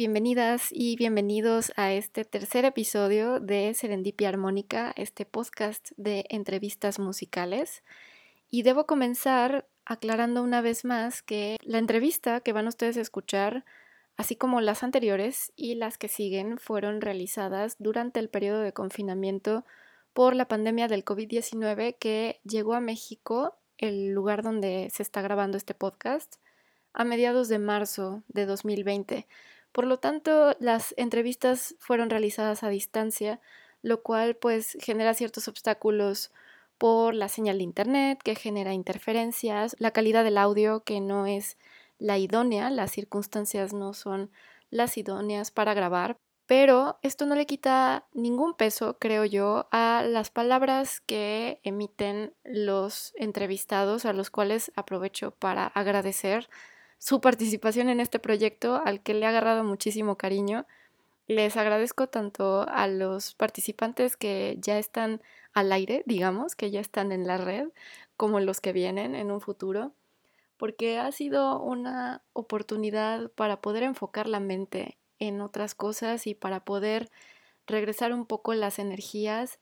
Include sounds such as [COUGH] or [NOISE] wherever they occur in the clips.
Bienvenidas y bienvenidos a este tercer episodio de Serendipia Armónica, este podcast de entrevistas musicales. Y debo comenzar aclarando una vez más que la entrevista que van ustedes a escuchar, así como las anteriores y las que siguen, fueron realizadas durante el periodo de confinamiento por la pandemia del COVID-19 que llegó a México, el lugar donde se está grabando este podcast a mediados de marzo de 2020. Por lo tanto, las entrevistas fueron realizadas a distancia, lo cual pues genera ciertos obstáculos por la señal de internet que genera interferencias, la calidad del audio que no es la idónea, las circunstancias no son las idóneas para grabar, pero esto no le quita ningún peso, creo yo, a las palabras que emiten los entrevistados, a los cuales aprovecho para agradecer su participación en este proyecto al que le ha agarrado muchísimo cariño. Les agradezco tanto a los participantes que ya están al aire, digamos, que ya están en la red, como los que vienen en un futuro, porque ha sido una oportunidad para poder enfocar la mente en otras cosas y para poder regresar un poco las energías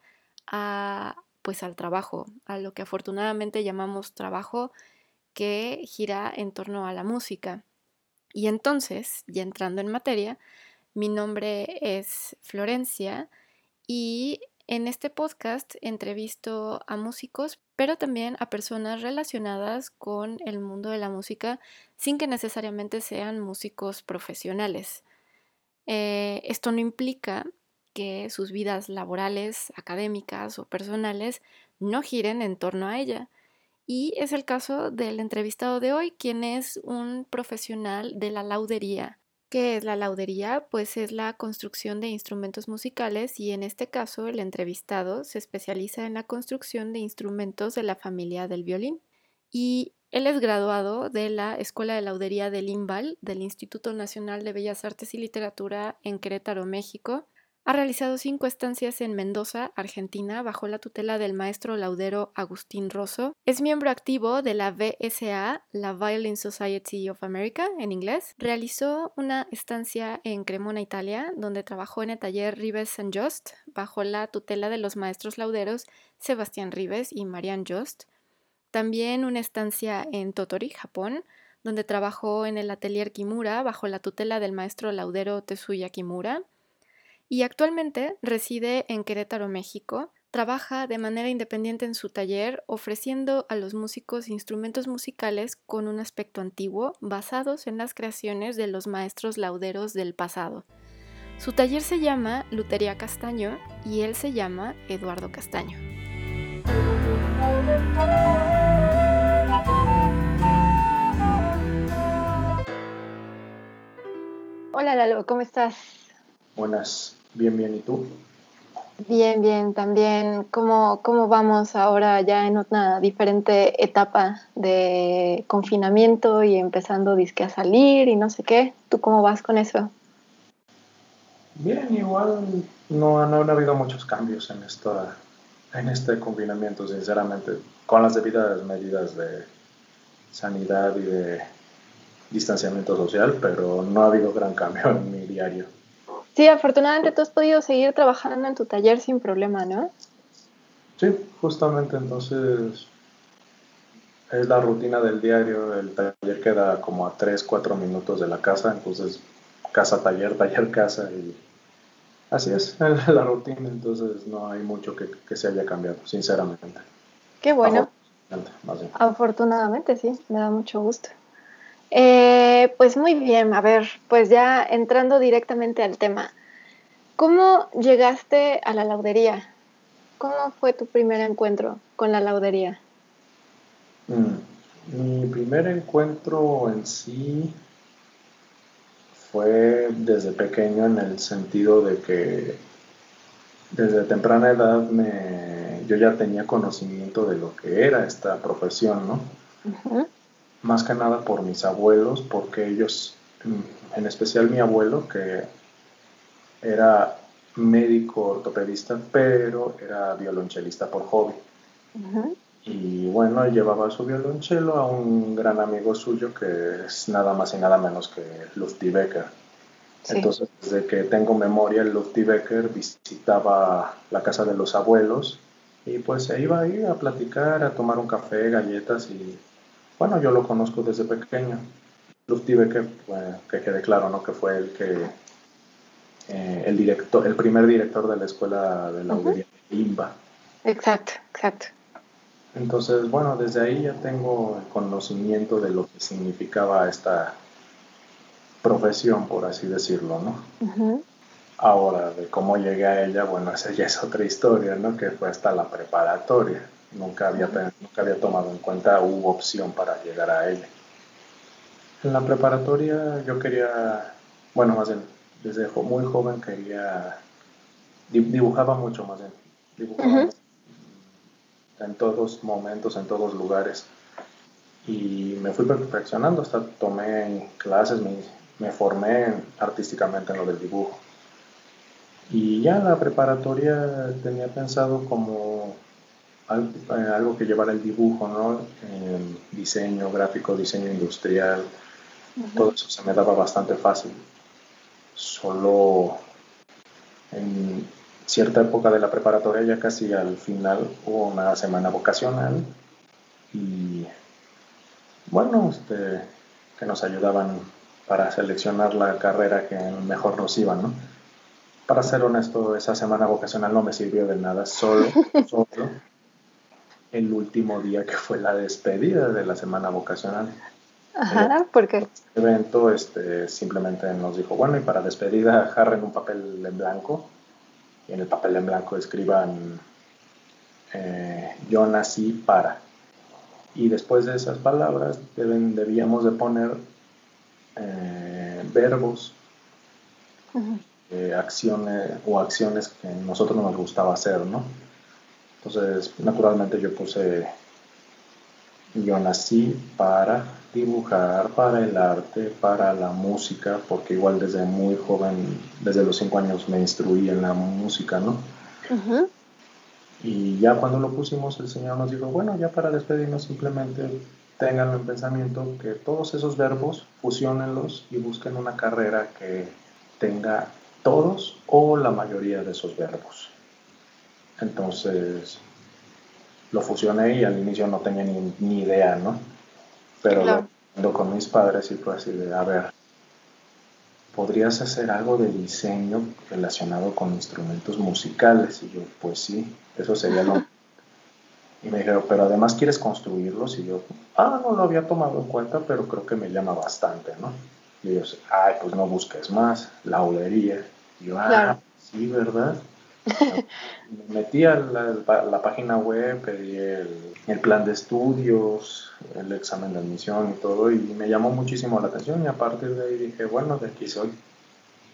a pues al trabajo, a lo que afortunadamente llamamos trabajo que gira en torno a la música. Y entonces, ya entrando en materia, mi nombre es Florencia y en este podcast entrevisto a músicos, pero también a personas relacionadas con el mundo de la música sin que necesariamente sean músicos profesionales. Eh, esto no implica que sus vidas laborales, académicas o personales no giren en torno a ella. Y es el caso del entrevistado de hoy, quien es un profesional de la laudería. ¿Qué es la laudería? Pues es la construcción de instrumentos musicales y en este caso el entrevistado se especializa en la construcción de instrumentos de la familia del violín. Y él es graduado de la Escuela de Laudería del INVAL, del Instituto Nacional de Bellas Artes y Literatura en Querétaro, México, ha realizado cinco estancias en Mendoza, Argentina, bajo la tutela del maestro laudero Agustín Rosso. Es miembro activo de la VSA, la Violin Society of America, en inglés. Realizó una estancia en Cremona, Italia, donde trabajó en el taller Rives St. Just, bajo la tutela de los maestros lauderos Sebastián Rives y Marianne Just. También una estancia en Totori, Japón, donde trabajó en el atelier Kimura bajo la tutela del maestro laudero Tetsuya Kimura y actualmente reside en Querétaro, México. Trabaja de manera independiente en su taller, ofreciendo a los músicos instrumentos musicales con un aspecto antiguo, basados en las creaciones de los maestros lauderos del pasado. Su taller se llama Lutería Castaño y él se llama Eduardo Castaño. Hola Lalo, ¿cómo estás? Buenas. Bien, bien, ¿y tú? Bien, bien, también. ¿Cómo, cómo vamos ahora ya en una diferente etapa de confinamiento y empezando disque a salir y no sé qué? ¿Tú cómo vas con eso? Bien, igual no, no han habido muchos cambios en, esta, en este confinamiento, sinceramente, con las debidas medidas de sanidad y de distanciamiento social, pero no ha habido gran cambio [LAUGHS] en mi diario. Sí, afortunadamente tú has podido seguir trabajando en tu taller sin problema, ¿no? Sí, justamente entonces es la rutina del diario. El taller queda como a 3, 4 minutos de la casa, entonces casa, taller, taller, casa y así [LAUGHS] es la rutina, entonces no hay mucho que, que se haya cambiado, sinceramente. Qué bueno. Afortunadamente, Afortunadamente, sí, me da mucho gusto. Eh, pues muy bien, a ver, pues ya entrando directamente al tema. ¿Cómo llegaste a la laudería? ¿Cómo fue tu primer encuentro con la laudería? Mm, mi primer encuentro en sí fue desde pequeño en el sentido de que desde temprana edad me, yo ya tenía conocimiento de lo que era esta profesión, ¿no? Más que nada por mis abuelos, porque ellos, en especial mi abuelo, que era médico ortopedista, pero era violonchelista por hobby. Y bueno, llevaba su violonchelo a un gran amigo suyo que es nada más y nada menos que Lufty Becker. Entonces, desde que tengo memoria, Lufty Becker visitaba la casa de los abuelos y pues se iba ahí a platicar, a tomar un café, galletas y bueno, yo lo conozco desde pequeño. Lufty Becker, que quede claro, ¿no? Que fue el que eh, el director, el primer director de la escuela de la uh IMBA. Exacto, exacto. Entonces, bueno, desde ahí ya tengo el conocimiento de lo que significaba esta profesión, por así decirlo, ¿no? Ahora, de cómo llegué a ella, bueno, esa ya es otra historia, ¿no? Que fue hasta la preparatoria. Nunca había, nunca había tomado en cuenta, hubo opción para llegar a ella. En la preparatoria yo quería, bueno, más bien, desde muy joven quería, dibujaba mucho más bien, dibujaba en todos momentos, en todos lugares. Y me fui perfeccionando, hasta tomé clases, me, me formé artísticamente en lo del dibujo. Y ya la preparatoria tenía pensado como algo, que llevara el dibujo, ¿no? diseño gráfico, diseño industrial, todo eso se me daba bastante fácil. Solo en cierta época de la preparatoria, ya casi al final, hubo una semana vocacional y bueno, este, que nos ayudaban para seleccionar la carrera que mejor nos iba, ¿no? Para ser honesto, esa semana vocacional no me sirvió de nada, solo, [LAUGHS] solo el último día que fue la despedida de la semana vocacional. Ajá, ¿por qué? El evento este, simplemente nos dijo, bueno, y para despedida agarren un papel en blanco y en el papel en blanco escriban eh, yo nací para. Y después de esas palabras deben, debíamos de poner eh, verbos, eh, acciones o acciones que a nosotros nos gustaba hacer, ¿no? Entonces, naturalmente yo puse, yo nací para dibujar, para el arte, para la música, porque igual desde muy joven, desde los cinco años me instruí en la música, ¿no? Y ya cuando lo pusimos, el Señor nos dijo, bueno, ya para despedirnos simplemente tengan en pensamiento que todos esos verbos fusionenlos y busquen una carrera que tenga todos o la mayoría de esos verbos. Entonces lo fusioné y al inicio no tenía ni, idea, ¿no? Pero lo, con mis padres y fue así de, a ver, ¿podrías hacer algo de diseño relacionado con instrumentos musicales? Y yo, pues sí, eso sería lo [LAUGHS] y me dijeron, pero además quieres construirlos. Y yo, ah, no lo había tomado en cuenta, pero creo que me llama bastante, ¿no? Y ellos, ay, pues no busques más, laudería. Y yo, ah, sí, ¿verdad? Me [LAUGHS] metí la, página web, pedí el, plan de estudios, el examen de admisión y todo, y me llamó muchísimo la atención. Y a partir de ahí dije, bueno, de aquí soy.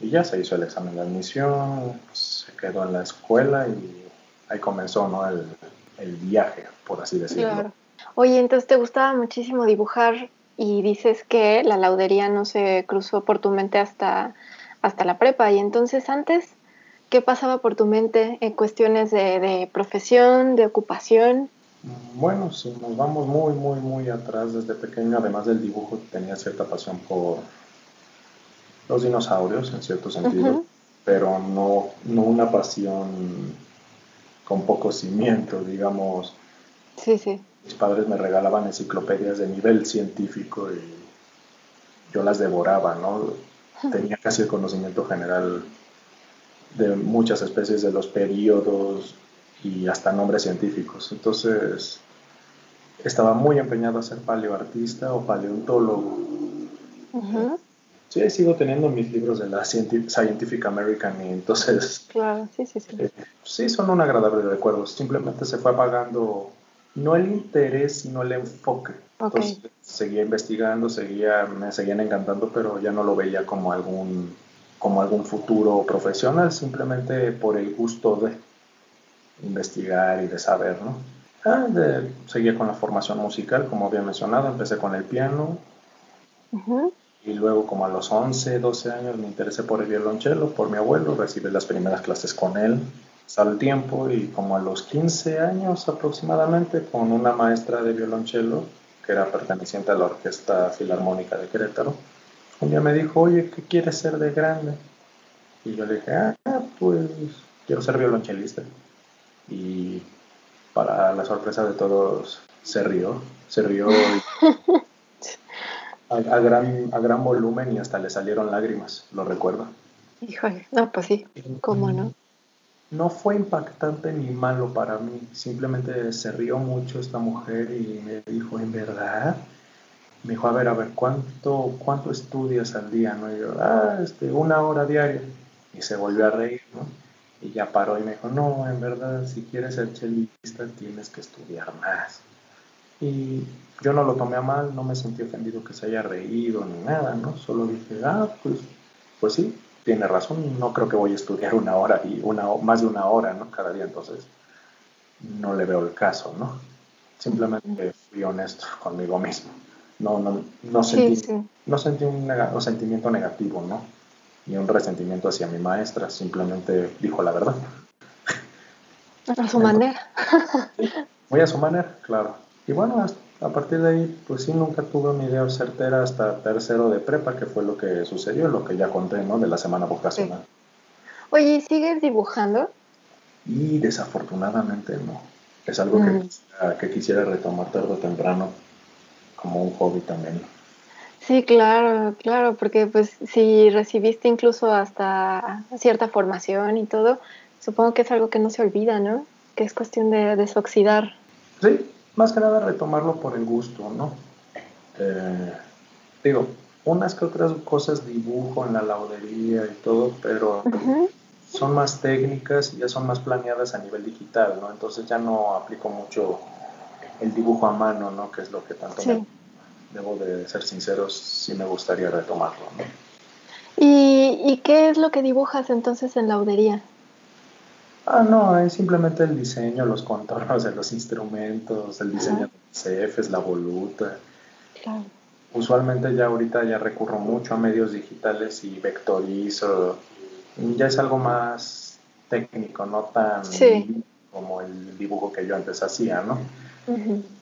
Y ya se hizo el examen de admisión, se quedó en la escuela y ahí comenzó, ¿no? El, viaje, por así decirlo. Oye, entonces te gustaba muchísimo dibujar y dices que la laudería no se cruzó por tu mente hasta, hasta la prepa. Y entonces antes, ¿qué pasaba por tu mente en cuestiones de, de profesión, de ocupación? Bueno, si nos vamos muy, muy, muy atrás desde pequeño, además del dibujo, tenía cierta pasión por los dinosaurios, en cierto sentido, pero no, no una pasión con poco cimiento, digamos. Sí, sí. Mis padres me regalaban enciclopedias de nivel científico y yo las devoraba, ¿no? Tenía casi el conocimiento general de muchas especies de los periodos y hasta nombres científicos. Entonces, estaba muy empeñado a ser paleoartista o paleontólogo. Sí, sigo teniendo mis libros de la Scientific American y entonces... Claro, sí, sí, sí. Eh, sí, son un agradable recuerdo. Simplemente se fue apagando no el interés, sino el enfoque Entonces seguía investigando, seguía, me seguían encantando, pero ya no lo veía como algún, como algún futuro profesional, simplemente por el gusto de investigar y de saber, ¿no? Ah, seguía con la formación musical, como había mencionado, empecé con el piano. Y luego como a los 11, 12 años me interesé por el violonchelo, por mi abuelo, recibí las primeras clases con él al tiempo y como a los 15 años aproximadamente con una maestra de violonchelo que era perteneciente a la Orquesta Filarmónica de Querétaro, un día me dijo, oye, ¿qué quieres ser de grande? Y yo le dije, ah, pues quiero ser violonchelista. Y para la sorpresa de todos, se rió, se rió [LAUGHS] a, gran, a gran volumen y hasta le salieron lágrimas, lo recuerdo. Híjole, no, pues sí, ¿cómo no? no fue impactante ni malo para mí, simplemente se rió mucho esta mujer y me dijo, ¿en verdad? Me dijo, a ver, a ver, ¿cuánto, cuánto estudias al día? ¿no? Y yo, ah, este, una hora diaria. Y se volvió a reír, ¿no? Y ya paró y me dijo, no, en verdad, si quieres ser chelista tienes que estudiar más. Y yo no lo tomé a mal, no me sentí ofendido que se haya reído ni nada, ¿no? Solo dije, ah, pues, pues sí, tiene razón, no creo que voy a estudiar una hora y una, más de una hora, ¿no? Cada día, entonces no le veo el caso, ¿no? Simplemente fui honesto conmigo mismo. No, no, no sentí, No sentí un, sentimiento negativo, ¿no? Ni un resentimiento hacia mi maestra, simplemente dijo la verdad. A su manera. Voy a su manera, claro. Y bueno, hasta a partir de ahí, pues sí, nunca tuve una idea certera hasta tercero de prepa, que fue lo que sucedió, lo que ya conté, ¿no? De la semana vocacional. Oye, ¿y sigues dibujando? Y desafortunadamente no. Es algo que, mm. que quisiera retomar tarde o temprano como un hobby también. Sí, claro, claro, porque pues si recibiste incluso hasta cierta formación y todo, supongo que es algo que no se olvida, ¿no? Que es cuestión de desoxidar. Sí, más que nada retomarlo por el gusto, ¿no? Eh, digo, unas que otras cosas dibujo en la laudería y todo, pero son más técnicas y ya son más planeadas a nivel digital, ¿no? Entonces ya no aplico mucho el dibujo a mano, ¿no? Que es lo que tanto me, debo de ser sinceros, sí me gustaría retomarlo, ¿no? ¿Y, ¿Y qué es lo que dibujas entonces en laudería? Ah, no, es simplemente el diseño, los contornos de los instrumentos, el diseño de los CFs, la voluta. Claro. Usualmente ya ahorita ya recurro mucho a medios digitales y vectorizo. Ya es algo más técnico, no tan como el dibujo que yo antes hacía, ¿no?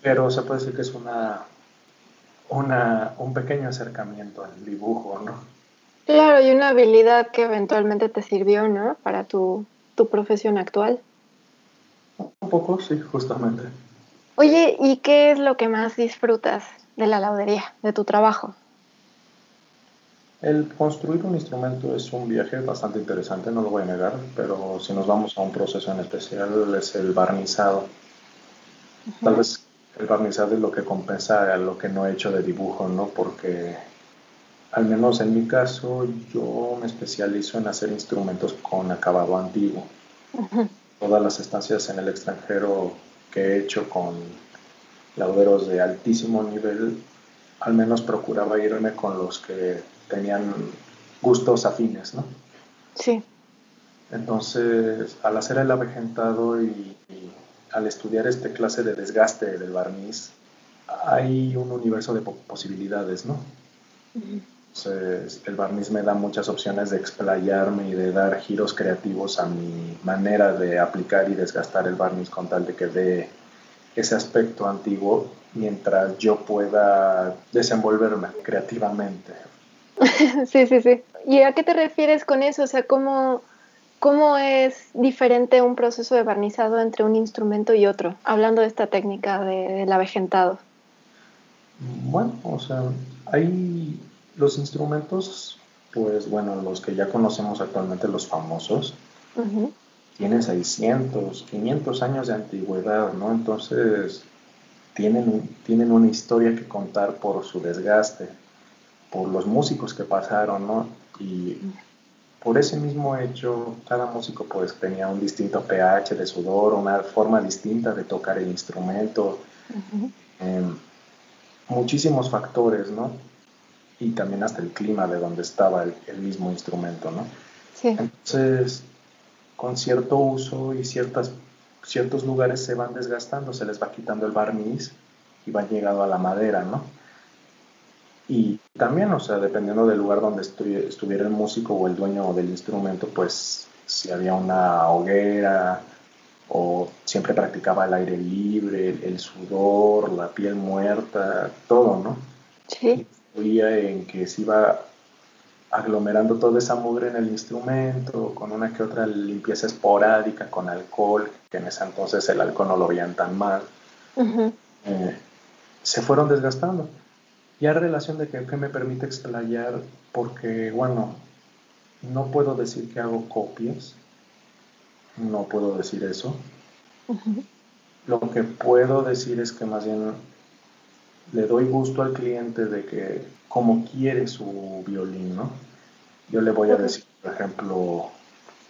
Pero se puede decir que es una, una, un pequeño acercamiento al dibujo, ¿no? Claro, y una habilidad que eventualmente te sirvió, ¿no? Para tu tu profesión actual? Un poco, sí, justamente. Oye, ¿y qué es lo que más disfrutas de la laudería, de tu trabajo? El construir un instrumento es un viaje bastante interesante, no lo voy a negar, pero si nos vamos a un proceso en especial es el barnizado. Tal vez el barnizado es lo que compensa a lo que no he hecho de dibujo, ¿no? Porque al menos en mi caso, yo me especializo en hacer instrumentos con acabado antiguo. Todas las estancias en el extranjero que he hecho con lauderos de altísimo nivel, al menos procuraba irme con los que tenían gustos afines, ¿no? Sí. Entonces, al hacer el avejentado y, al estudiar este clase de desgaste del barniz, hay un universo de posibilidades, ¿no? Entonces, el barniz me da muchas opciones de explayarme y de dar giros creativos a mi manera de aplicar y desgastar el barniz con tal de que dé ese aspecto antiguo mientras yo pueda desenvolverme creativamente. [LAUGHS] Sí, sí, sí. ¿Y a qué te refieres con eso? O sea, ¿cómo, cómo es diferente un proceso de barnizado entre un instrumento y otro? Hablando de esta técnica del avejentado. Bueno, o sea, hay los instrumentos, pues bueno, los que ya conocemos actualmente, los famosos, tienen 600, 500 años de antigüedad, ¿no? Entonces, tienen, tienen una historia que contar por su desgaste, por los músicos que pasaron, ¿no? Y por ese mismo hecho, cada músico pues tenía un distinto pH de sudor, una forma distinta de tocar el instrumento. muchísimos factores, ¿no? Y también hasta el clima de donde estaba el, mismo instrumento, ¿no? Sí. Entonces, con cierto uso y ciertas, ciertos lugares se van desgastando, se les va quitando el barniz y va llegando a la madera, ¿no? Y también, o sea, dependiendo del lugar donde estuviera el músico o el dueño del instrumento, pues si había una hoguera o siempre practicaba el aire libre, el, sudor, la piel muerta, todo, ¿no? Sí. Influía en que se iba aglomerando toda esa mugre en el instrumento, con una que otra limpieza esporádica con alcohol, que en ese entonces el alcohol no lo veían tan mal, eh, se fueron desgastando. Y hay relación de que, me permite explayar, porque, bueno, no puedo decir que hago copias, no puedo decir eso. Lo que puedo decir es que más bien le doy gusto al cliente de que como quiere su violín, ¿no? Yo le voy a decir, por ejemplo,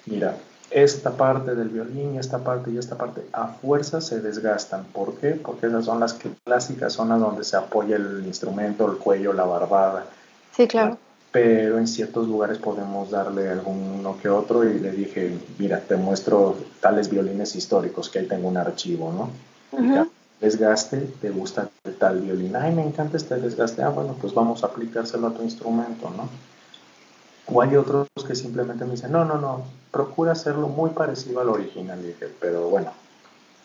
mira, esta parte del violín y esta parte y esta parte a fuerza se desgastan. ¿Por qué? Porque esas son las clásicas zonas donde se apoya el instrumento, el cuello, la barbada. Sí, claro pero en ciertos lugares podemos darle alguno que otro y le dije, mira, te muestro tales violines históricos, que ahí tengo un archivo, ¿no? Desgaste, te gusta tal violín, ay, me encanta este desgaste, ah, bueno, pues vamos a aplicárselo a tu instrumento, ¿no? O hay otros que simplemente me dicen, no, no, no, procura hacerlo muy parecido al original, y dije, pero bueno,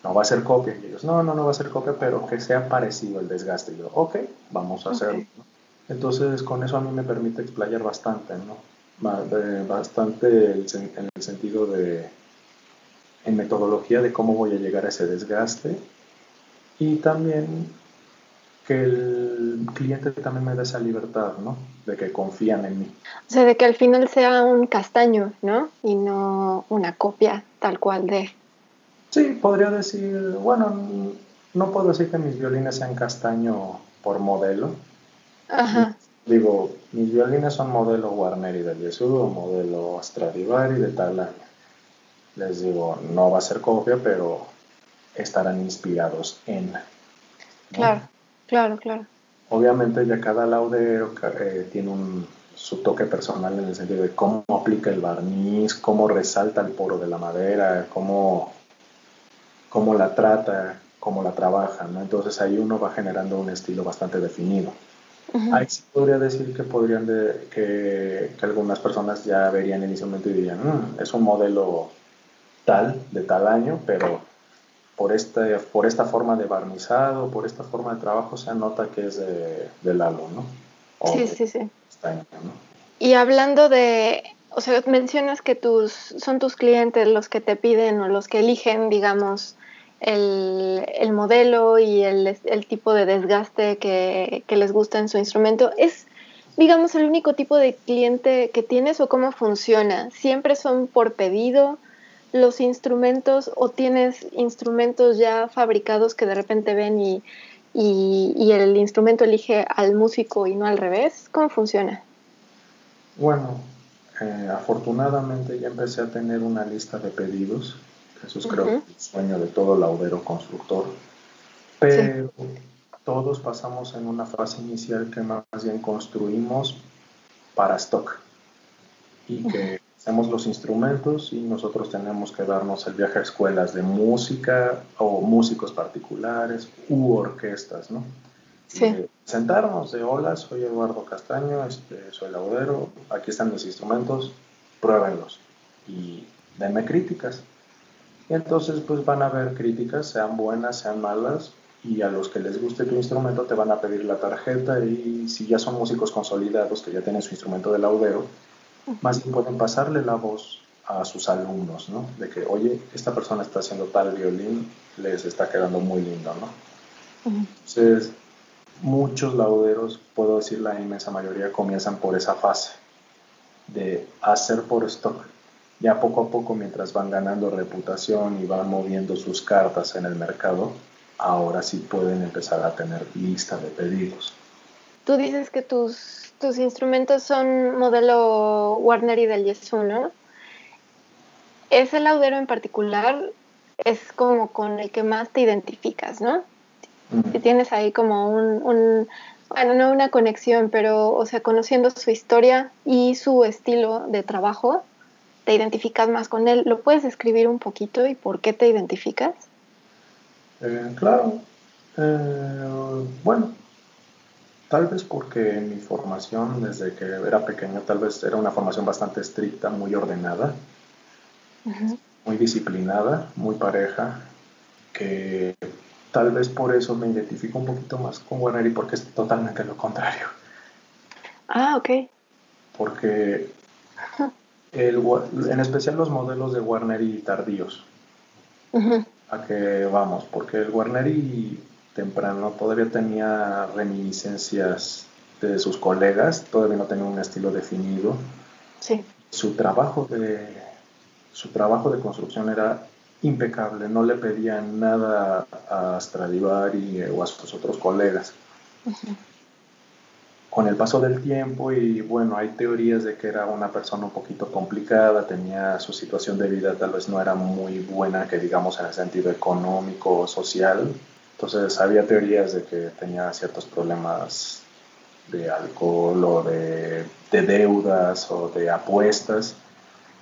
no va a ser copia. Y ellos, no, no, no va a ser copia, pero que sea parecido el desgaste. Y yo, ok, vamos a hacerlo. Entonces con eso a mí me permite explayar bastante, ¿no? Bastante en el sentido de, en metodología de cómo voy a llegar a ese desgaste y también que el cliente también me dé esa libertad, ¿no? De que confían en mí. O sea, de que al final sea un castaño, ¿no? Y no una copia tal cual de... Sí, podría decir, bueno, no puedo decir que mis violines sean castaño por modelo, Digo, mis violines son modelo Guarneri del Yesudo, modelo Stradivari de tal año. Les digo, no va a ser copia, pero estarán inspirados en. Claro, claro, claro. Obviamente ya cada laudero eh, tiene un, su toque personal en el sentido de cómo aplica el barniz, cómo resalta el poro de la madera, cómo, cómo la trata, cómo la trabaja, ¿no? Entonces ahí uno va generando un estilo bastante definido. Ahí sí podría decir que podrían de, que, algunas personas ya verían el instrumento y dirían, mm, es un modelo tal, de tal año, pero por, este, por esta forma de barnizado, por esta forma de trabajo, se nota que es de, del Lalo, ¿no? sí, sí, sí. Y hablando de, o sea, mencionas que tus, son tus clientes los que te piden o los que eligen, digamos, el, modelo y el, tipo de desgaste que, les gusta en su instrumento. ¿Es, digamos, el único tipo de cliente que tienes o cómo funciona? ¿Siempre son por pedido los instrumentos o tienes instrumentos ya fabricados que de repente ven y, y, el instrumento elige al músico y no al revés? ¿Cómo funciona? Bueno, eh, afortunadamente ya empecé a tener una lista de pedidos eso es creo el sueño de todo laudero constructor. Pero todos pasamos en una fase inicial que más bien construimos para stock y que hacemos los instrumentos y nosotros tenemos que darnos el viaje a escuelas de música o músicos particulares u orquestas, ¿no? Sí. sentarnos de hola, soy Eduardo Castaño, este, soy laudero, aquí están mis instrumentos, pruébenlos y denme críticas. Y entonces pues van a haber críticas, sean buenas, sean malas, y a los que les guste tu instrumento te van a pedir la tarjeta y si ya son músicos consolidados que ya tienen su instrumento de laudero, más bien pueden pasarle la voz a sus alumnos, ¿no? De que, oye, esta persona está haciendo tal violín, les está quedando muy lindo, ¿no? Entonces, muchos lauderos, puedo decir la inmensa mayoría, comienzan por esa fase de hacer por stock ya poco a poco mientras van ganando reputación y van moviendo sus cartas en el mercado, ahora sí pueden empezar a tener lista de pedidos. Tú dices que tus, tus instrumentos son modelo Warner y del Yesu, ¿no? Ese laudero en particular es como con el que más te identificas, ¿no? Si tienes ahí como un, un, bueno, no una conexión, pero, o sea, conociendo su historia y su estilo de trabajo, te identificas más con él. ¿Lo puedes escribir un poquito y por qué te identificas? Eh, claro. Eh, bueno, tal vez porque mi formación desde que era pequeño, tal vez era una formación bastante estricta, muy ordenada, muy disciplinada, muy pareja, que tal vez por eso me identifico un poquito más con Warner y porque es totalmente lo contrario. Ah, ok. Porque el, en especial los modelos de Warner y tardíos. A que vamos, porque el Warner y temprano todavía tenía reminiscencias de sus colegas, todavía no tenía un estilo definido. Sí. Su trabajo de su trabajo de construcción era impecable, no le pedían nada a Stradivari o a sus otros colegas. Con el paso del tiempo y bueno, hay teorías de que era una persona un poquito complicada, tenía su situación de vida tal vez no era muy buena, que digamos en el sentido económico o social. Entonces había teorías de que tenía ciertos problemas de alcohol o de, de deudas o de apuestas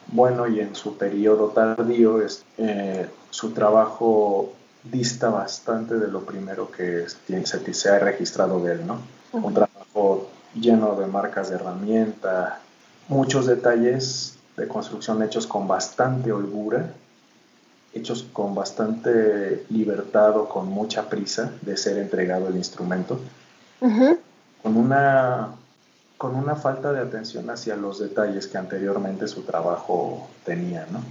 bueno y en su periodo tardío es, eh, su trabajo dista bastante de lo primero que se, se ha registrado de él, ¿no? Un trabajo lleno de marcas de herramienta, muchos detalles de construcción hechos con bastante holgura, hechos con bastante libertad o con mucha prisa de ser entregado el instrumento, con una con una falta de atención hacia los detalles que anteriormente su trabajo tenía, ¿no?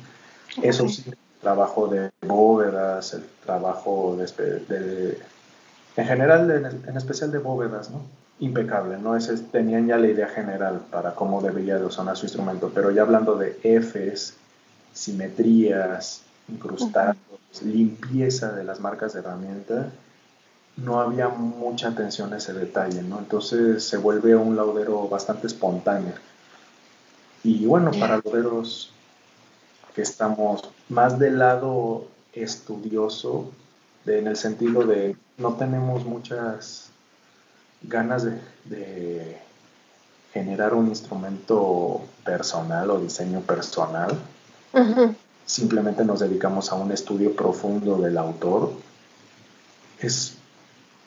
Eso sí, el trabajo de bóvedas, el trabajo de, en general, en, especial de bóvedas, ¿no? Impecable, ¿no? Ese, tenían ya la idea general para cómo debería de sonar su instrumento, pero ya hablando de Fs, simetrías, incrustados, limpieza de las marcas de herramienta, no había mucha atención a ese detalle, ¿no? Entonces se vuelve un laudero bastante espontáneo. Y bueno, para lauderos que estamos más del lado estudioso, en el sentido de no tenemos muchas ganas de, generar un instrumento personal o diseño personal. Simplemente nos dedicamos a un estudio profundo del autor. Es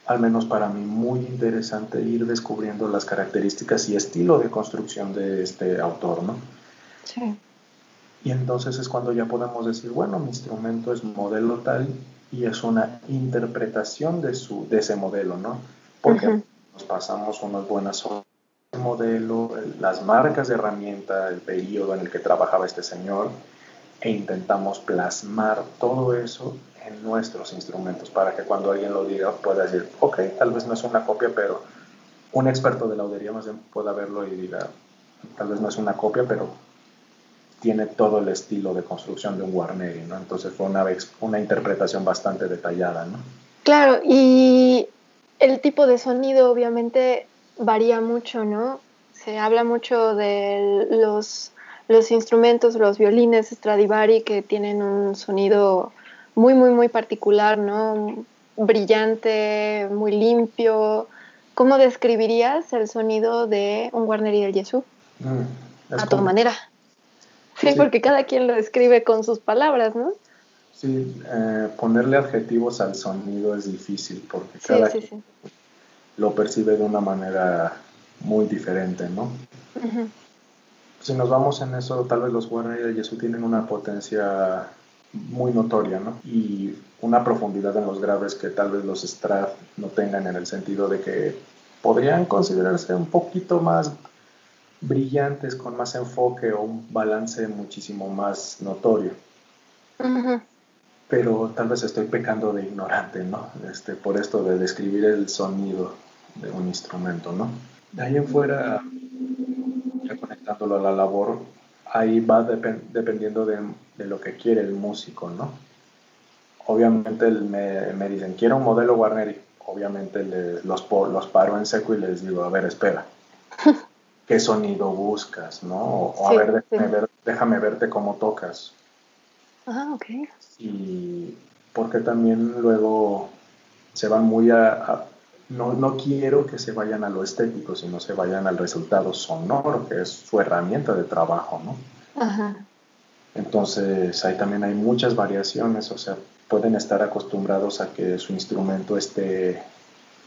al menos para mí, muy interesante ir descubriendo las características y estilo de construcción de este autor, ¿no? Sí. Y entonces es cuando ya podemos decir, bueno, mi instrumento es modelo tal y es una interpretación de, su, de ese modelo, ¿no? Porque nos pasamos unas buenas horas el modelo, las marcas de herramienta, el periodo en el que trabajaba este señor, e intentamos plasmar todo eso en nuestros instrumentos para que cuando alguien lo diga pueda decir, ok, tal vez no es una copia, pero un experto de laudería más bien pueda verlo y diga, tal vez no es una copia, pero tiene todo el estilo de construcción de un Guarneri, ¿no? Entonces fue una, una interpretación bastante detallada, ¿no? Claro, y el tipo de sonido obviamente varía mucho, ¿no? Se habla mucho de los, los instrumentos, los violines Stradivari que tienen un sonido muy, muy, muy particular, ¿no? Brillante, muy limpio. ¿Cómo describirías el sonido de un Guarneri del Jesús? Mm, a tu manera. Sí, porque cada quien lo describe con sus palabras, ¿no? Sí, eh, ponerle adjetivos al sonido es difícil porque cada quien lo percibe de una manera muy diferente, ¿no? Si nos vamos en eso, tal vez los Guarneri del Jesús tienen una potencia muy notoria, ¿no? Y una profundidad en los graves que tal vez los Strad no tengan en el sentido de que podrían considerarse un poquito más brillantes, con más enfoque o un balance muchísimo más notorio. Pero tal vez estoy pecando de ignorante, ¿no? Este, por esto de describir el sonido de un instrumento, ¿no? De ahí en fuera, conectándolo a la labor, ahí va dependiendo de, lo que quiere el músico, ¿no? Obviamente me, me, dicen, quiero un modelo Warner, obviamente los, los paro en seco y les digo, a ver, espera, [LAUGHS] ¿qué sonido buscas, no? O, a ver, déjame, verte cómo tocas. Ah, ok. Y porque también luego se van muy a, no, no, quiero que se vayan a lo estético, sino se vayan al resultado sonoro, que es su herramienta de trabajo, ¿no? Ajá. Entonces, ahí también hay muchas variaciones, o sea, pueden estar acostumbrados a que su instrumento esté,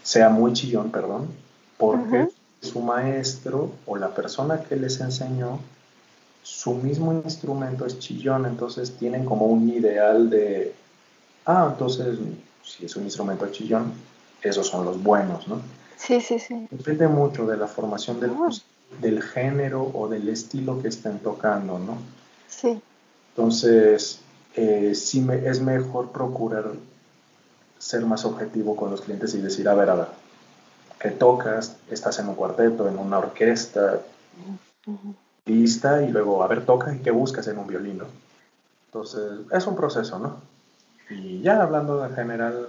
sea muy chillón, perdón, porque su maestro o la persona que les enseñó, su mismo instrumento es chillón, entonces tienen como un ideal de, ah, entonces si es un instrumento chillón, esos son los buenos, ¿no? Sí, sí, sí. Depende mucho de la formación del, ah. del género o del estilo que estén tocando, ¿no? Sí. Entonces, eh, sí me, es mejor procurar ser más objetivo con los clientes y decir, a ver, a ver, ¿qué tocas? ¿Estás en un cuarteto, en una orquesta? Lista y luego, a ver, toca y qué buscas en un violino. Entonces, es un proceso, ¿no? Y ya hablando en general,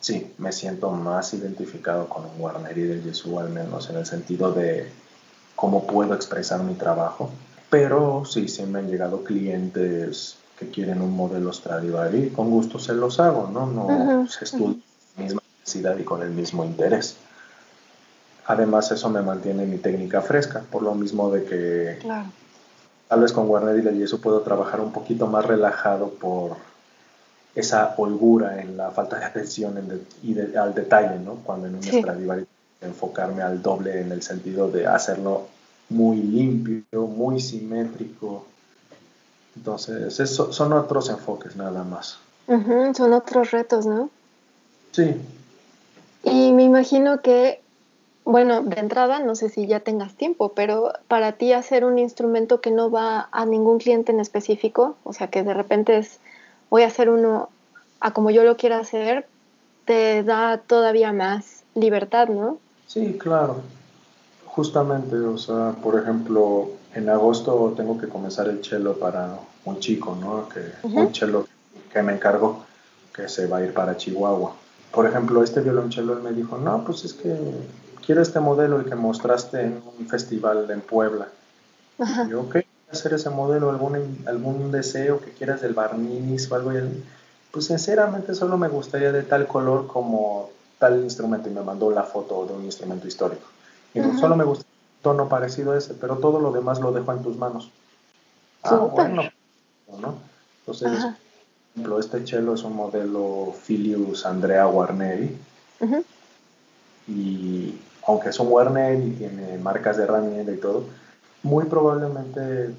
sí, me siento más identificado con un Warner y del Jesús, al menos en el sentido de cómo puedo expresar mi trabajo. Pero sí, sí me han llegado clientes que quieren un modelo Stradivari y con gusto se los hago, ¿no? No se estudia la misma necesidad y con el mismo interés. Además, eso me mantiene mi técnica fresca, por lo mismo de que tal vez con Warner y del Yeso puedo trabajar un poquito más relajado por esa holgura en la falta de atención y al detalle, ¿no? Cuando en un Stradivari enfocarme al doble en el sentido de hacerlo muy limpio, muy simétrico. Entonces, eso, son otros enfoques nada más. son otros retos, ¿no? Sí. Y me imagino que, bueno, de entrada, no sé si ya tengas tiempo, pero para ti hacer un instrumento que no va a ningún cliente en específico, o sea, que de repente es, voy a hacer uno a como yo lo quiera hacer, te da todavía más libertad, ¿no? Sí, claro. Justamente, o sea, por ejemplo, en agosto tengo que comenzar el cello para un chico, ¿no? Que, Un cello que me encargó, que se va a ir para Chihuahua. Por ejemplo, este violonchelo él me dijo, no, pues es que quiero este modelo el que mostraste en un festival en Puebla. Y yo, ok, hacer ese modelo, algún, algún deseo que quieras del barniz o algo. pues sinceramente solo me gustaría de tal color como tal instrumento y me mandó la foto de un instrumento histórico. Y solo me gusta un tono parecido a ese, pero todo lo demás lo dejo en tus manos. Ah, bueno. ¿no? Entonces, por ejemplo, este cello es un modelo Filius Andrea Guarneri. Y aunque es un Guarneri y tiene marcas de herramienta y todo, muy probablemente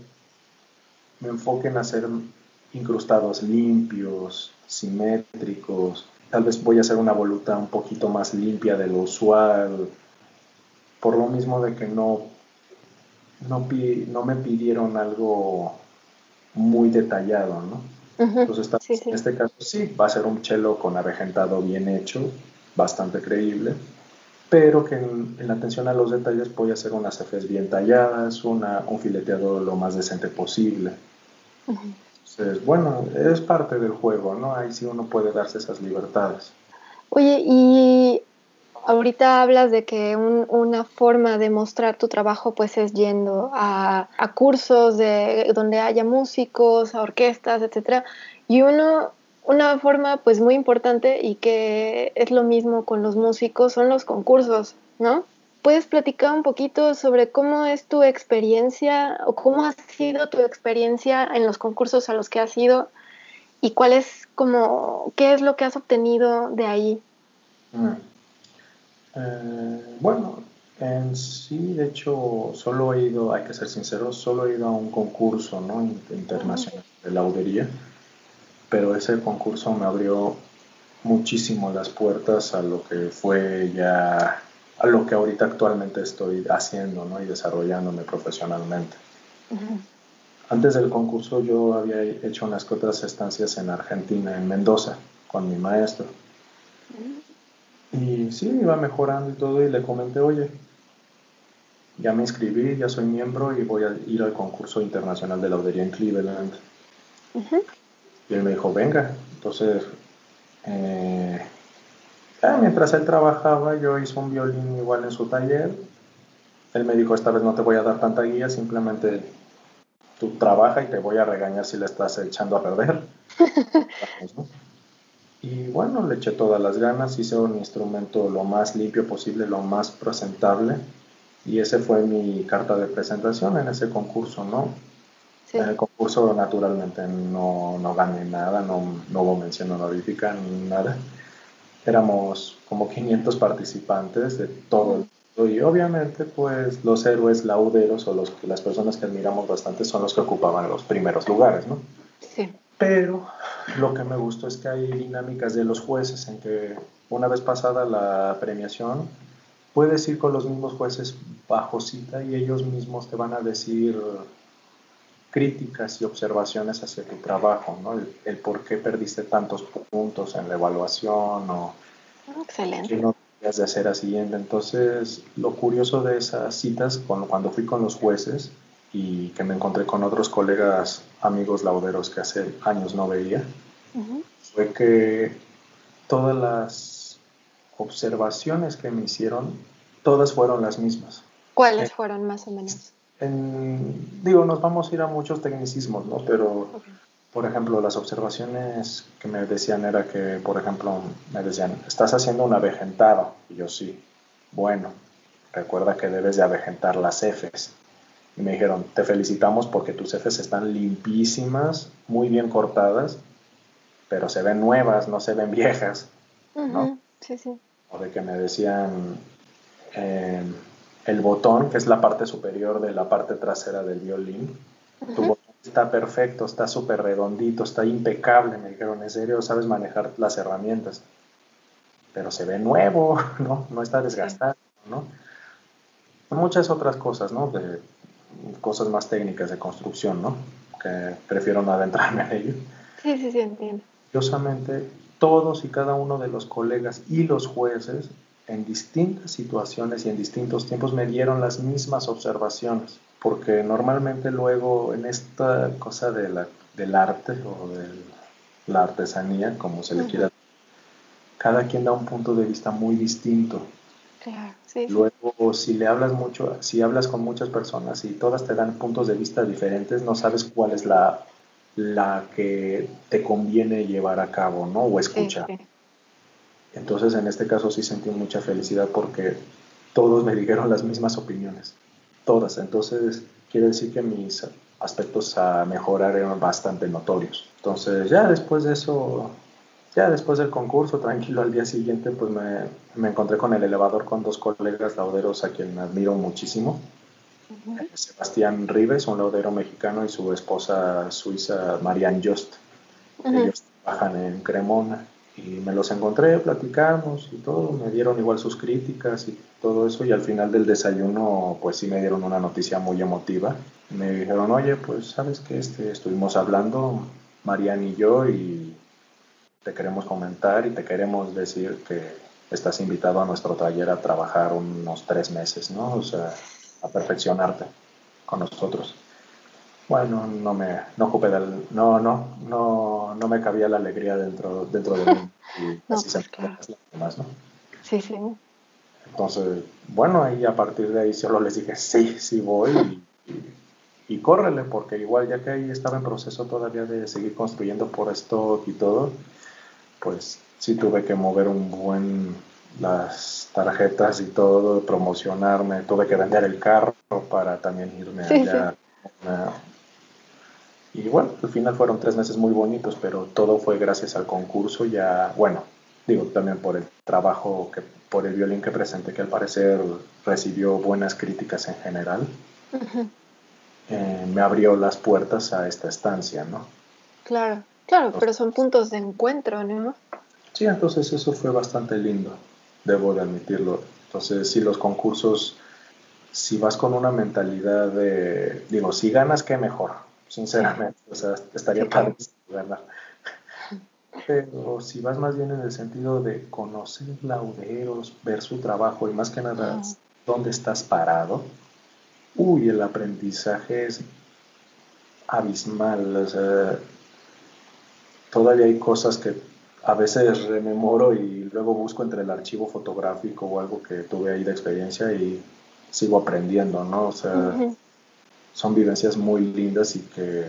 me enfoque en hacer incrustados limpios, simétricos. Tal vez voy a hacer una voluta un poquito más limpia de lo usual por lo mismo de que no, no, no me pidieron algo muy detallado, ¿no? Entonces, en este caso sí, va a ser un chelo con avejentado bien hecho, bastante creíble, pero que en, la atención a los detalles voy a hacer unas Fs bien talladas, un fileteado lo más decente posible. Entonces, bueno, es parte del juego, ¿no? Ahí sí uno puede darse esas libertades. Oye, y Ahorita hablas de que una forma de mostrar tu trabajo pues es yendo a, cursos de donde haya músicos, a orquestas, etc. Y uno, una forma pues muy importante y que es lo mismo con los músicos son los concursos, ¿no? ¿Puedes platicar un poquito sobre cómo es tu experiencia o cómo ha sido tu experiencia en los concursos a los que has ido y cuál es como, qué es lo que has obtenido de ahí? Mm. Eh, bueno, en sí, de hecho, solo he ido, hay que ser sincero, solo he ido a un concurso ¿no? internacional de laudería, pero ese concurso me abrió muchísimo las puertas a lo que fue ya, a lo que ahorita actualmente estoy haciendo ¿no? y desarrollándome profesionalmente. Antes del concurso yo había hecho unas otras estancias en Argentina, en Mendoza, con mi maestro. Y sí, iba mejorando y todo y le comenté, oye, ya me inscribí, ya soy miembro y voy a ir al concurso internacional de laudería en Cleveland. Y él me dijo, venga. Entonces, eh, mientras él trabajaba, yo hice un violín igual en su taller. Él me dijo, esta vez no te voy a dar tanta guía, simplemente tú trabaja y te voy a regañar si le estás echando a perder. [LAUGHS] Y bueno, le eché todas las ganas, hice un instrumento lo más limpio posible, lo más presentable. Y ese fue mi carta de presentación en ese concurso, ¿no? En el concurso naturalmente no, no gané nada, no, no hubo mención honorífica ni nada. Éramos como 500 participantes de todo el mundo y obviamente pues los héroes lauderos o los, las personas que admiramos bastante son los que ocupaban los primeros lugares, ¿no? Sí. Pero lo que me gustó es que hay dinámicas de los jueces en que una vez pasada la premiación puedes ir con los mismos jueces bajo cita y ellos mismos te van a decir críticas y observaciones hacia tu trabajo, ¿no? El, por qué perdiste tantos puntos en la evaluación o Excelente. qué no de hacer así. Entonces, lo curioso de esas citas, cuando fui con los jueces, y que me encontré con otros colegas, amigos lauderos que hace años no veía, fue que todas las observaciones que me hicieron, todas fueron las mismas. ¿Cuáles eh, fueron más o menos? Digo, nos vamos a ir a muchos tecnicismos, ¿no? Pero, por ejemplo, las observaciones que me decían era que, por ejemplo, me decían, estás haciendo un avejentado. Y yo sí, bueno, recuerda que debes de avejentar las Fs. Y me dijeron, te felicitamos porque tus Fs están limpísimas, muy bien cortadas, pero se ven nuevas, no se ven viejas. ¿no? Sí, sí. O de que me decían eh, el botón, que es la parte superior de la parte trasera del violín. Tu botón está perfecto, está súper redondito, está impecable. Me dijeron, en serio, sabes manejar las herramientas. Pero se ve nuevo, [LAUGHS] ¿no? No está desgastado, ¿no? Muchas otras cosas, ¿no? De, cosas más técnicas de construcción, ¿no? Que prefiero no adentrarme en ello. Sí, sí, sí, entiendo. Curiosamente, todos y cada uno de los colegas y los jueces en distintas situaciones y en distintos tiempos me dieron las mismas observaciones, porque normalmente luego en esta cosa de la, del arte o de la artesanía, como se le quiera, cada quien da un punto de vista muy distinto. Claro, sí, Luego, si le hablas mucho, si hablas con muchas personas y todas te dan puntos de vista diferentes, no sabes cuál es la, la que te conviene llevar a cabo, ¿no? O escuchar. Entonces, en este caso sí sentí mucha felicidad porque todos me dijeron las mismas opiniones, todas. Entonces, quiere decir que mis aspectos a mejorar eran bastante notorios. Entonces, ya después de eso, ya después del concurso, tranquilo, al día siguiente, pues me, me encontré con el elevador con dos colegas lauderos a quien admiro muchísimo. Sebastián Rives, un laudero mexicano, y su esposa suiza, Marianne Just. Ellos trabajan en Cremona. Y me los encontré, platicamos y todo, me dieron igual sus críticas y todo eso. Y al final del desayuno, pues sí me dieron una noticia muy emotiva. Me dijeron, oye, pues sabes que este, estuvimos hablando, Marianne y yo, y te queremos comentar y te queremos decir que estás invitado a nuestro taller a trabajar unos tres meses, ¿no? O sea, a perfeccionarte con nosotros. Bueno, no me no ocupé del, no, no, no, no me cabía la alegría dentro, dentro de mí. Y [LAUGHS] así se claro. las ¿no? Sí, sí. Entonces, bueno, ahí a partir de ahí solo les dije, sí, sí voy y, y, y córrele, porque igual ya que ahí estaba en proceso todavía de seguir construyendo por stock y todo, pues sí tuve que mover un buen las tarjetas y todo, promocionarme, tuve que vender el carro para también irme allá. Y bueno, al final fueron tres meses muy bonitos, pero todo fue gracias al concurso, ya, bueno, digo también por el trabajo, que por el violín que presenté, que al parecer recibió buenas críticas en general, eh, me abrió las puertas a esta estancia, ¿no? Claro. Claro, pero son puntos de encuentro, ¿no? Sí, entonces eso fue bastante lindo, debo de admitirlo. Entonces, si los concursos, si vas con una mentalidad de, digo, si ganas, qué mejor, sinceramente, o sea, estaría padre ganar. Pero si vas más bien en el sentido de conocer lauderos, ver su trabajo y más que nada dónde estás parado, uy, el aprendizaje es abismal. O sea, todavía hay cosas que a veces rememoro y luego busco entre el archivo fotográfico o algo que tuve ahí de experiencia y sigo aprendiendo, ¿no? O sea, son vivencias muy lindas y que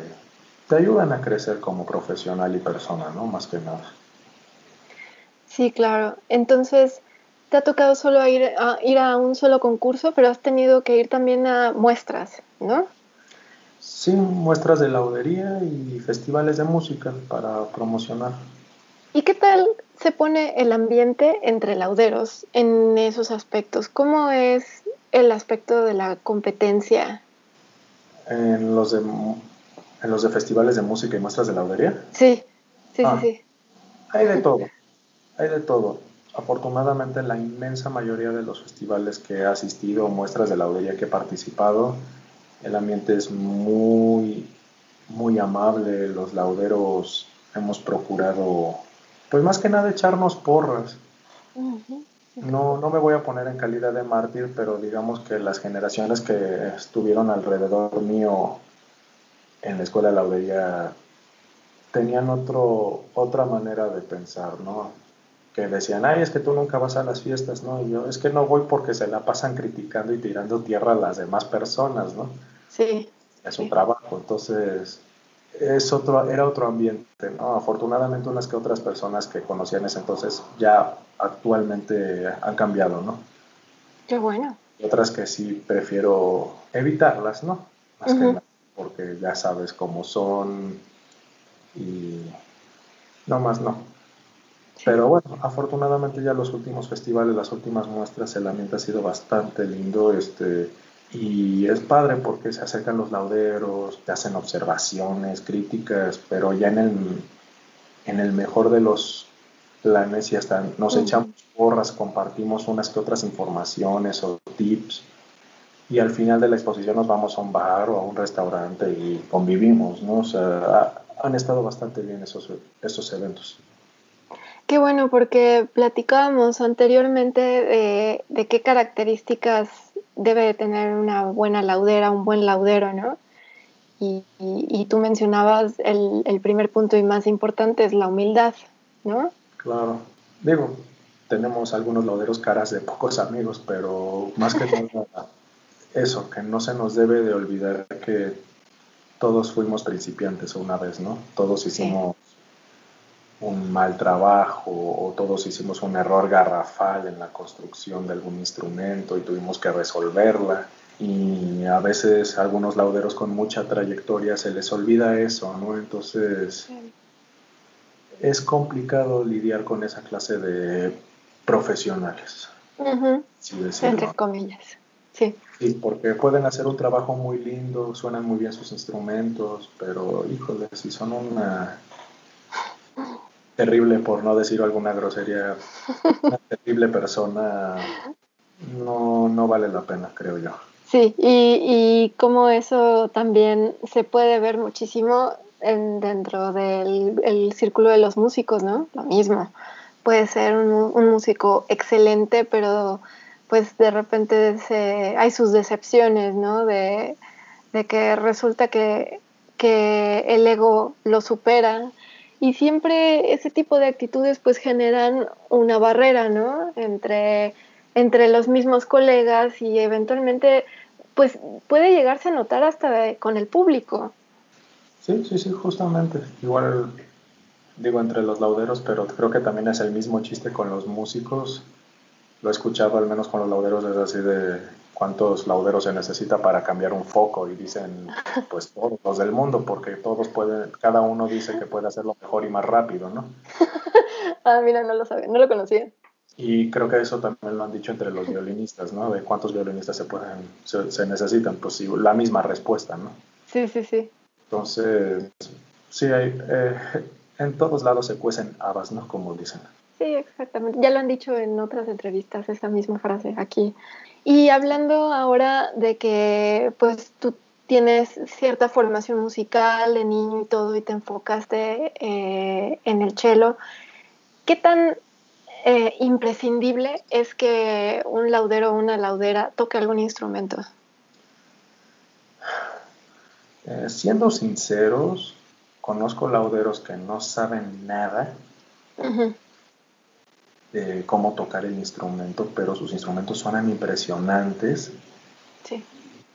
te ayudan a crecer como profesional y persona, ¿no? Más que nada. Sí, claro. Entonces, te ha tocado solo ir a, ir a un solo concurso, pero has tenido que ir también a muestras, ¿no? Sí, muestras de laudería y festivales de música para promocionar. ¿Y qué tal se pone el ambiente entre lauderos en esos aspectos? ¿Cómo es el aspecto de la competencia? En los de, en los de festivales de música y muestras de laudería. Sí, sí, sí, Ah. sí. Hay de todo, hay de todo. Afortunadamente la inmensa mayoría de los festivales que he asistido muestras de laudería que he participado, el ambiente es muy, muy amable. Los lauderos hemos procurado, pues más que nada echarnos porras. Ujú. No, no me voy a poner en calidad de mártir, pero digamos que las generaciones que estuvieron alrededor mío en la escuela de laudería tenían otro, otra manera de pensar, ¿no? Que decían, ay, es que tú nunca vas a las fiestas, ¿no? Y yo, es que no voy porque se la pasan criticando y tirando tierra a las demás personas, ¿no? Sí, Es Sí. trabajo, entonces es otro, era otro ambiente, ¿no? Afortunadamente unas que otras personas que conocía en ese entonces ya actualmente han cambiado, ¿no? qué bueno. Y otras que sí prefiero evitarlas, ¿no? Más que Ujú. nada, porque ya sabes cómo son y no más no. Sí. Pero bueno, afortunadamente ya los últimos festivales, las últimas muestras, el ambiente ha sido bastante lindo, este, y es padre porque se acercan los lauderos, te hacen observaciones, críticas, pero ya en el, en el mejor de los planes y hasta nos echamos porras, compartimos unas que otras informaciones o tips, y al final de la exposición nos vamos a un bar o a un restaurante y convivimos, ¿no? O sea, ha- han estado bastante bien esos, esos eventos. Qué bueno, porque platicábamos anteriormente de, de qué características debe de tener una buena laudera, un buen laudero, ¿no? Y, y- y tú mencionabas el, el primer punto y más importante es la humildad, ¿no? Claro. Digo, tenemos algunos lauderos caras de pocos amigos, pero más que nada eso, que no se nos debe de olvidar que todos fuimos principiantes una vez, ¿no? Todos hicimos un mal trabajo o todos hicimos un error garrafal en la construcción de algún instrumento y tuvimos que resolverla. Y a veces a algunos lauderos con mucha trayectoria se les olvida eso, ¿no? Entonces es complicado lidiar con esa clase de profesionales, si decirlo. Entre comillas, sí. Sí, porque pueden hacer un trabajo muy lindo, suenan muy bien sus instrumentos, pero híjole, si son una terrible, por no decir alguna grosería, una [LAUGHS] terrible persona, no, no vale la pena, creo yo. Sí, y, y como eso también se puede ver muchísimo en, dentro del el círculo de los músicos, ¿no? Lo mismo. Puede ser un, un músico excelente, pero pues de repente se, hay sus decepciones, ¿no? De, de que resulta que, que el ego lo supera y siempre ese tipo de actitudes pues generan una barrera, ¿no? Entre, entre los mismos colegas y eventualmente pues puede llegarse a notar hasta con el público. Sí, sí, sí, justamente. Igual digo entre los lauderos, pero creo que también es el mismo chiste con los músicos. Lo he escuchado al menos con los lauderos, es así de cuántos lauderos se necesita para cambiar un foco y dicen [LAUGHS] pues todos los del mundo porque todos pueden, cada uno dice que puede hacerlo mejor y más rápido, ¿no? [LAUGHS] ah, mira, no lo sabía, no lo conocía. Y creo que eso también lo han dicho entre los violinistas, ¿no? De cuántos violinistas se pueden, se, se necesitan, pues sí, la misma respuesta, ¿no? Sí, sí, sí. Entonces, sí, hay, eh, en todos lados se cuecen habas, ¿no? Como dicen. Sí, exactamente. Ya lo han dicho en otras entrevistas, esa misma frase aquí. Y hablando ahora de que pues tú tienes cierta formación musical de niño y todo y te enfocaste eh, en el cello, ¿qué tan eh, imprescindible es que un laudero o una laudera toque algún instrumento? Eh, siendo sinceros, conozco lauderos que no saben nada Uh -huh. De cómo tocar el instrumento, pero sus instrumentos suenan impresionantes. Sí.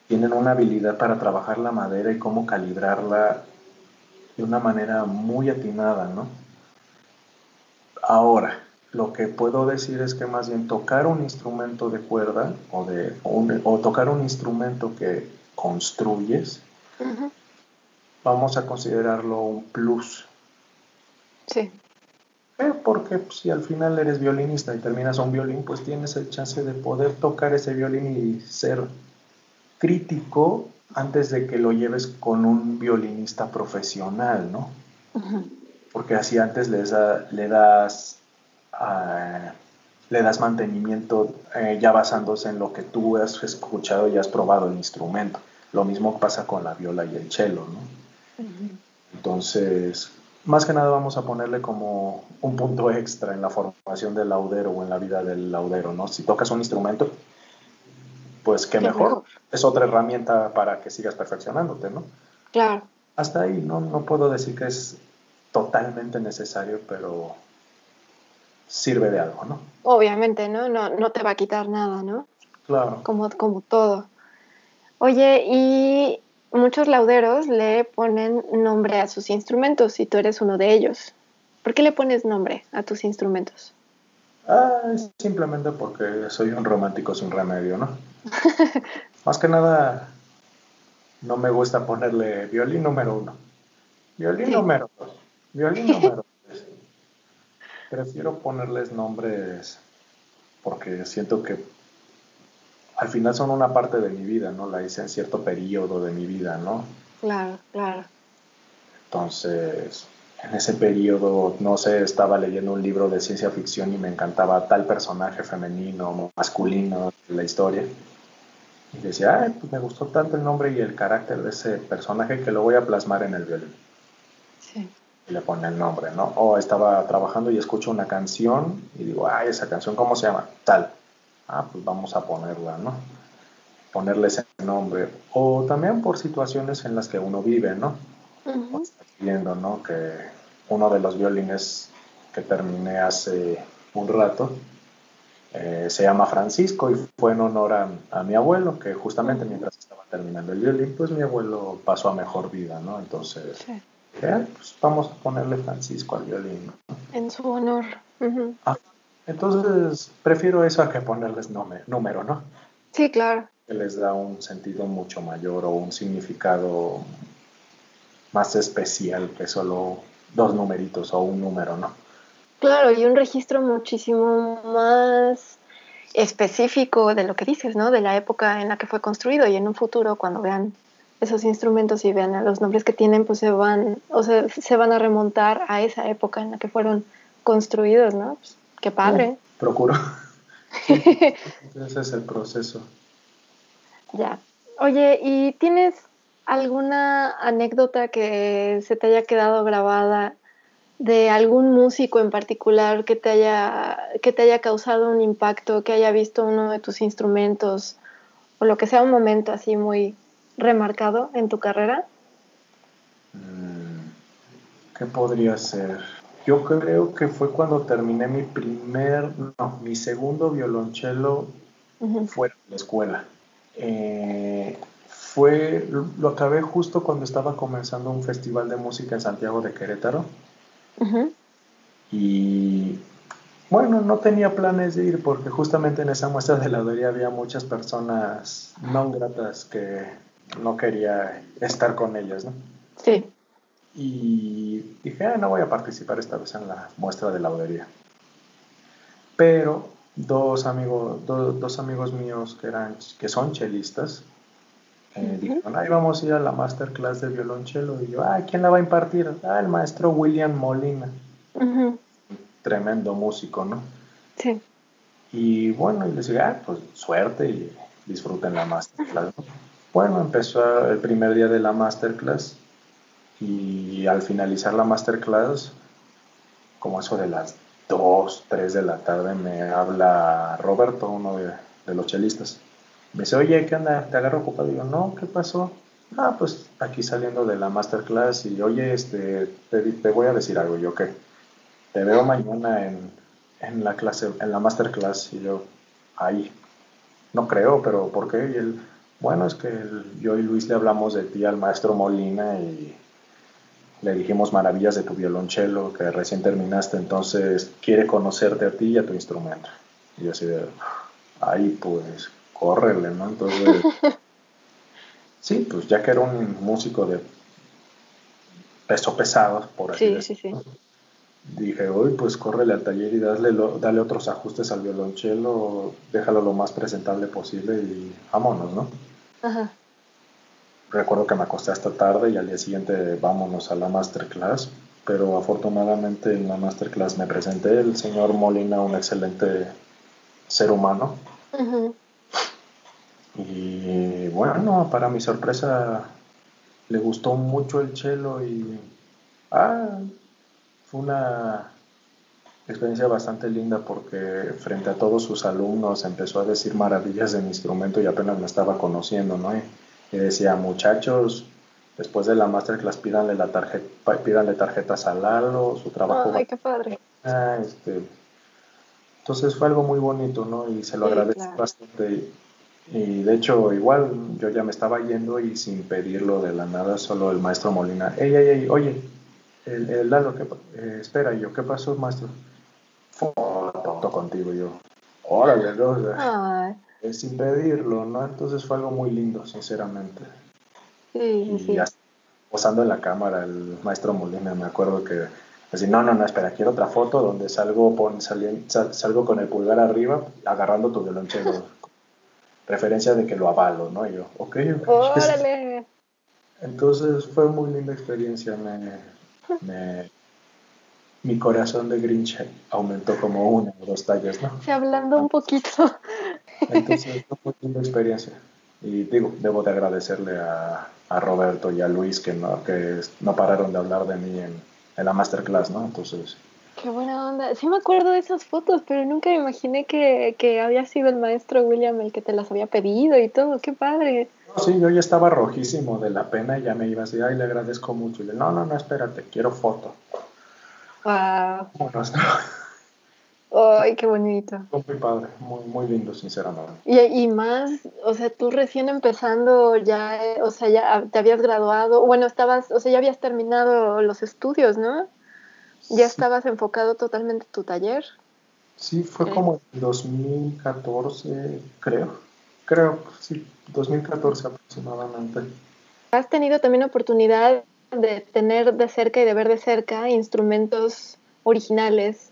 Tienen una habilidad para trabajar la madera y cómo calibrarla de una manera muy atinada, ¿no? Ahora, lo que puedo decir es que más bien tocar un instrumento de cuerda o, de, o, tocar un instrumento que construyes, vamos a considerarlo un plus. Sí. Eh, porque pues, si al final eres violinista y terminas un violín, pues tienes el chance de poder tocar ese violín y ser crítico antes de que lo lleves con un violinista profesional, ¿no? Porque así antes le das, ah, le das mantenimiento eh, ya basándose en lo que tú has escuchado y has probado el instrumento. Lo mismo pasa con la viola y el cello, ¿no? Entonces, más que nada vamos a ponerle como un punto extra en la formación del laudero o en la vida del laudero, ¿no? Si tocas un instrumento, pues qué, mejor. Es otra herramienta para que sigas perfeccionándote, ¿no? Claro. Hasta ahí no, no puedo decir que es totalmente necesario, pero sirve de algo, ¿no? Obviamente, ¿no? No, no te va a quitar nada, ¿no? Claro. Como, como todo. Oye, y muchos lauderos le ponen nombre a sus instrumentos y tú eres uno de ellos. ¿Por qué le pones nombre a tus instrumentos? Ah, simplemente porque soy un romántico sin remedio, ¿no? [LAUGHS] Más que nada, no me gusta ponerle violín número uno, violín número dos, violín [LAUGHS] número tres. Prefiero ponerles nombres porque siento que al final son una parte de mi vida, ¿no? La hice en cierto periodo de mi vida, ¿no? Claro, claro. Entonces, en ese periodo, no sé, estaba leyendo un libro de ciencia ficción y me encantaba tal personaje femenino, masculino de la historia. Y decía, Ay, pues me gustó tanto el nombre y el carácter de ese personaje que lo voy a plasmar en el violín. Sí. Y le pone el nombre, ¿no? O estaba trabajando y escucho una canción y digo, ay, esa canción, ¿cómo se llama? Tal ah, pues vamos a ponerla, ¿no? Ponerle ese nombre. O también por situaciones en las que uno vive, ¿no? Viendo, ¿no? Que uno de los violines que terminé hace un rato eh, se llama Francisco y fue en honor a, mi abuelo, que justamente mientras estaba terminando el violín, pues mi abuelo pasó a mejor vida, ¿no? Entonces, pues vamos a ponerle Francisco al violín. En su honor. Entonces, prefiero eso a que ponerles número, ¿no? Sí, claro. Que les da un sentido mucho mayor o un significado más especial que solo dos numeritos o un número, ¿no? Claro, y un registro muchísimo más específico de lo que dices, ¿no? De la época en la que fue construido y en un futuro cuando vean esos instrumentos y vean los nombres que tienen, pues se van, o sea, se van a remontar a esa época en la que fueron construidos, ¿no? Pues, Qué padre. procuro. [LAUGHS] Ese es el proceso. Ya. Oye, ¿y tienes alguna anécdota que se te haya quedado grabada de algún músico en particular que te haya, que te haya causado un impacto, que haya visto uno de tus instrumentos o lo que sea un momento así muy remarcado en tu carrera? Mm, ¿Qué podría ser? Yo creo que fue cuando terminé mi primer, no, mi segundo violonchelo fuera de la escuela. Eh, fue, lo acabé justo cuando estaba comenzando un festival de música en Santiago de Querétaro. Y bueno, no tenía planes de ir porque justamente en esa muestra de laudería había muchas personas no gratas que no quería estar con ellas, ¿no? Sí y dije, no voy a participar esta vez en la muestra de laudería. Pero dos amigos, dos amigos míos que, eran, que son chelistas eh, dijeron, ahí vamos a ir a la masterclass de violonchelo. Y yo, ah, ¿quién la va a impartir? Ah, el maestro William Molina. Tremendo músico, ¿no? Sí. Y bueno, y les dije, ah, pues suerte y disfruten la masterclass. Bueno, empezó el primer día de la masterclass y al finalizar la masterclass, como eso de las 2, 3 de la tarde, me habla Roberto, uno de, los chelistas. Me dice, oye, ¿qué onda? ¿Te agarro ocupado? Y yo, no, ¿qué pasó? Ah, pues aquí saliendo de la masterclass y, oye, este, te, voy a decir algo. Yo, ¿qué? Te veo mañana en, en la clase, en la masterclass. Y yo, ahí, no creo, pero ¿por qué? Y él, bueno, es que yo y Luis le hablamos de ti al maestro Molina y le dijimos maravillas de tu violonchelo que recién terminaste, entonces quiere conocerte a ti y a tu instrumento. Y así de, ahí pues, córrele, ¿no? Entonces, [LAUGHS] sí, pues ya que era un músico de peso pesado, por así decirlo. Dije, uy, pues córrele al taller y dale, dale otros ajustes al violonchelo, déjalo lo más presentable posible y vámonos, ¿no? Ajá recuerdo que me acosté hasta tarde y al día siguiente vámonos a la masterclass, pero afortunadamente en la masterclass me presenté, el señor Molina, un excelente ser humano. Y bueno, para mi sorpresa, le gustó mucho el cello y ah, fue una experiencia bastante linda porque frente a todos sus alumnos empezó a decir maravillas de mi instrumento y apenas me estaba conociendo, ¿no? y decía, muchachos, después de la masterclass pídanle, la tarjeta, pídanle tarjetas a Lalo, su trabajo. Ay, qué padre. Ah, este, entonces fue algo muy bonito, ¿no? Y se lo agradezco bastante. Y de hecho, igual yo ya me estaba yendo y sin pedirlo de la nada, solo el maestro Molina, ey, ey, ey, oye, el, Lalo, ¿qué, eh, espera, yo, ¿qué pasó, maestro? Foto contigo, yo, órale, ¿no? Sin pedirlo, ¿no? Entonces fue algo muy lindo, sinceramente. Sí, y sí. posando en la cámara, el maestro Molina, me acuerdo que así, no, no, no, espera, quiero otra foto donde salgo, pon, salgo con el pulgar arriba agarrando tu violonchelo. [LAUGHS] Referencia de que lo avalo, ¿no? Y yo, ok, ok. ¡Órale! [LAUGHS] Entonces fue muy linda experiencia, me, me mi corazón de Grinch aumentó como una o dos tallas, ¿no? Hablando un poquito. Entonces, [LAUGHS] fue muy linda experiencia. Y digo, debo de agradecerle a, a, Roberto y a Luis que no, que no pararon de hablar de mí en, en la masterclass, ¿no? Entonces... Qué buena onda. Sí me acuerdo de esas fotos, pero nunca me imaginé que, que había sido el maestro William el que te las había pedido y todo. Qué padre. sí, yo ya estaba rojísimo de la pena y ya me iba así, ay, le agradezco mucho. Y le, no, no, no, espérate, quiero foto. Wow. [LAUGHS] Ay, qué bonito. Muy padre, muy, muy lindo, sinceramente. Y, y, más, o sea, tú recién empezando ya, o sea, ya te habías graduado, bueno, estabas, o sea, ya habías terminado los estudios, ¿no? Ya estabas enfocado totalmente en tu taller. Sí, fue como en 2014, creo. Creo, sí, 2014 aproximadamente. ¿Has tenido también oportunidad de tener de cerca y de ver de cerca instrumentos originales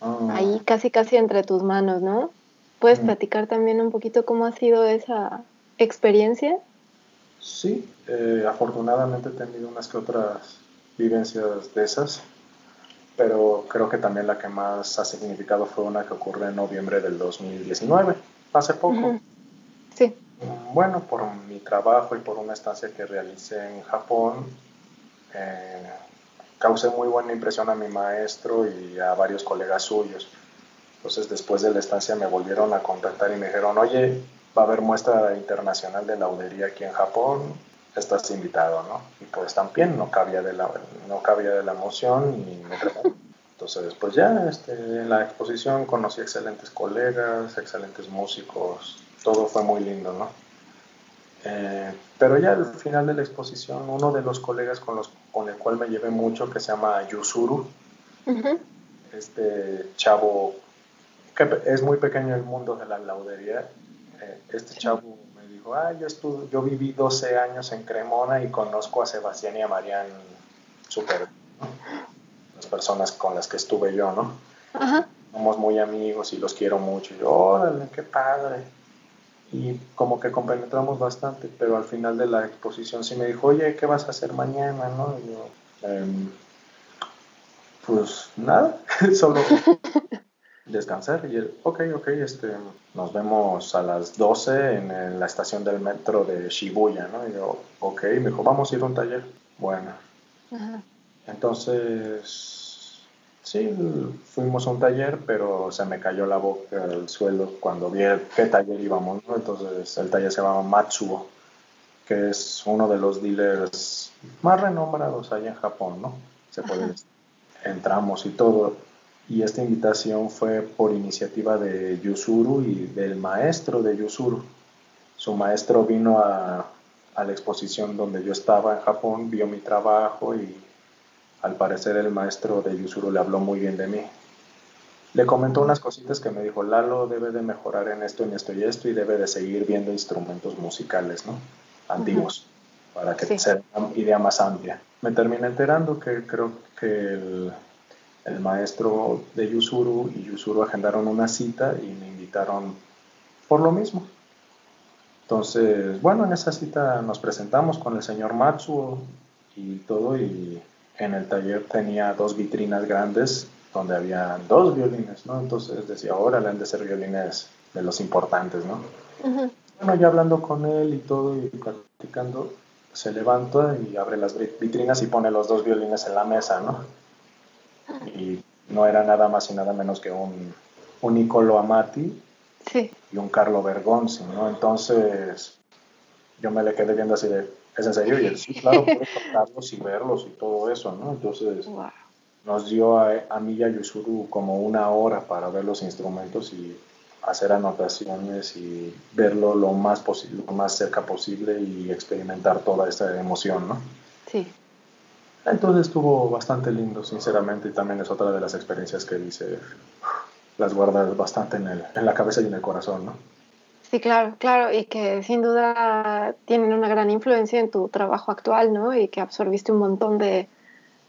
ah. ahí casi casi entre tus manos, ¿no? ¿Puedes mm. platicar también un poquito cómo ha sido esa experiencia? Sí, eh, afortunadamente he tenido unas que otras vivencias de esas, pero creo que también la que más ha significado fue una que ocurrió en noviembre del 2019, hace poco. Sí. Bueno, por mi trabajo y por una estancia que realicé en Japón, eh, causé muy buena impresión a mi maestro y a varios colegas suyos. Entonces después de la estancia me volvieron a contactar y me dijeron, oye, va a haber muestra internacional de laudería aquí en Japón, estás invitado, ¿no? Y pues también no cabía de la, no cabía de la emoción y me Entonces después ya este, en la exposición conocí excelentes colegas, excelentes músicos, todo fue muy lindo, ¿no? Eh, pero ya al final de la exposición, uno de los colegas con, los, con el cual me llevé mucho, que se llama Yusuru, este chavo, que es muy pequeño el mundo de la laudería, eh, este chavo me dijo, ah, yo, estuve, yo viví 12 años en Cremona y conozco a Sebastián y a Marian súper, las personas con las que estuve yo, ¿no? Somos muy amigos y los quiero mucho. Y yo, órale, qué padre y como que compenetramos bastante, pero al final de la exposición sí me dijo, oye, ¿qué vas a hacer mañana? ¿no? Y yo, em, pues nada, [LAUGHS] solo [LAUGHS] descansar. Y él, ok, ok, este, nos vemos a las 12 en la estación del metro de Shibuya, ¿no? Y yo, ok, me dijo, vamos a ir a un taller. Bueno. Entonces Sí, fuimos a un taller, pero se me cayó la boca al suelo cuando vi qué taller íbamos, ¿no? Entonces el taller se llama Matsuo, que es uno de los dealers más renombrados allá en Japón, ¿no? Se puede Entramos y todo. Y esta invitación fue por iniciativa de Yusuru y del maestro de Yusuru. Su maestro vino a, a la exposición donde yo estaba en Japón, vio mi trabajo y al parecer el maestro de Yusuru le habló muy bien de mí. Le comentó unas cositas que me dijo, Lalo debe de mejorar en esto, en esto y esto, y debe de seguir viendo instrumentos musicales, ¿no? Antiguos, para que sea una idea más amplia. Me terminé enterando que creo que el, el maestro de Yusuru y Yusuru agendaron una cita y me invitaron por lo mismo. Entonces, bueno, en esa cita nos presentamos con el señor Matsuo y todo, y en el taller tenía dos vitrinas grandes donde había dos violines, ¿no? Entonces decía, ahora le han de ser violines de los importantes, ¿no? Bueno, ya hablando con él y todo y platicando, se levanta y abre las vitrinas y pone los dos violines en la mesa, ¿no? Y no era nada más y nada menos que un, un Nicolo Amati y un Carlo Bergonzi, ¿no? Entonces yo me le quedé viendo así de, ¿es en serio? Y él, sí, claro, puedo tocarlos y verlos y todo eso, ¿no? Entonces nos dio a, a mí y a Yusuru como una hora para ver los instrumentos y hacer anotaciones y verlo lo más, posible, lo más cerca posible y experimentar toda esa emoción, ¿no? Sí. Entonces estuvo bastante lindo, sinceramente, y también es otra de las experiencias que dice, las guardas bastante en, el, en la cabeza y en el corazón, ¿no? Sí, claro, claro, y que sin duda tienen una gran influencia en tu trabajo actual, ¿no? Y que absorbiste un montón de,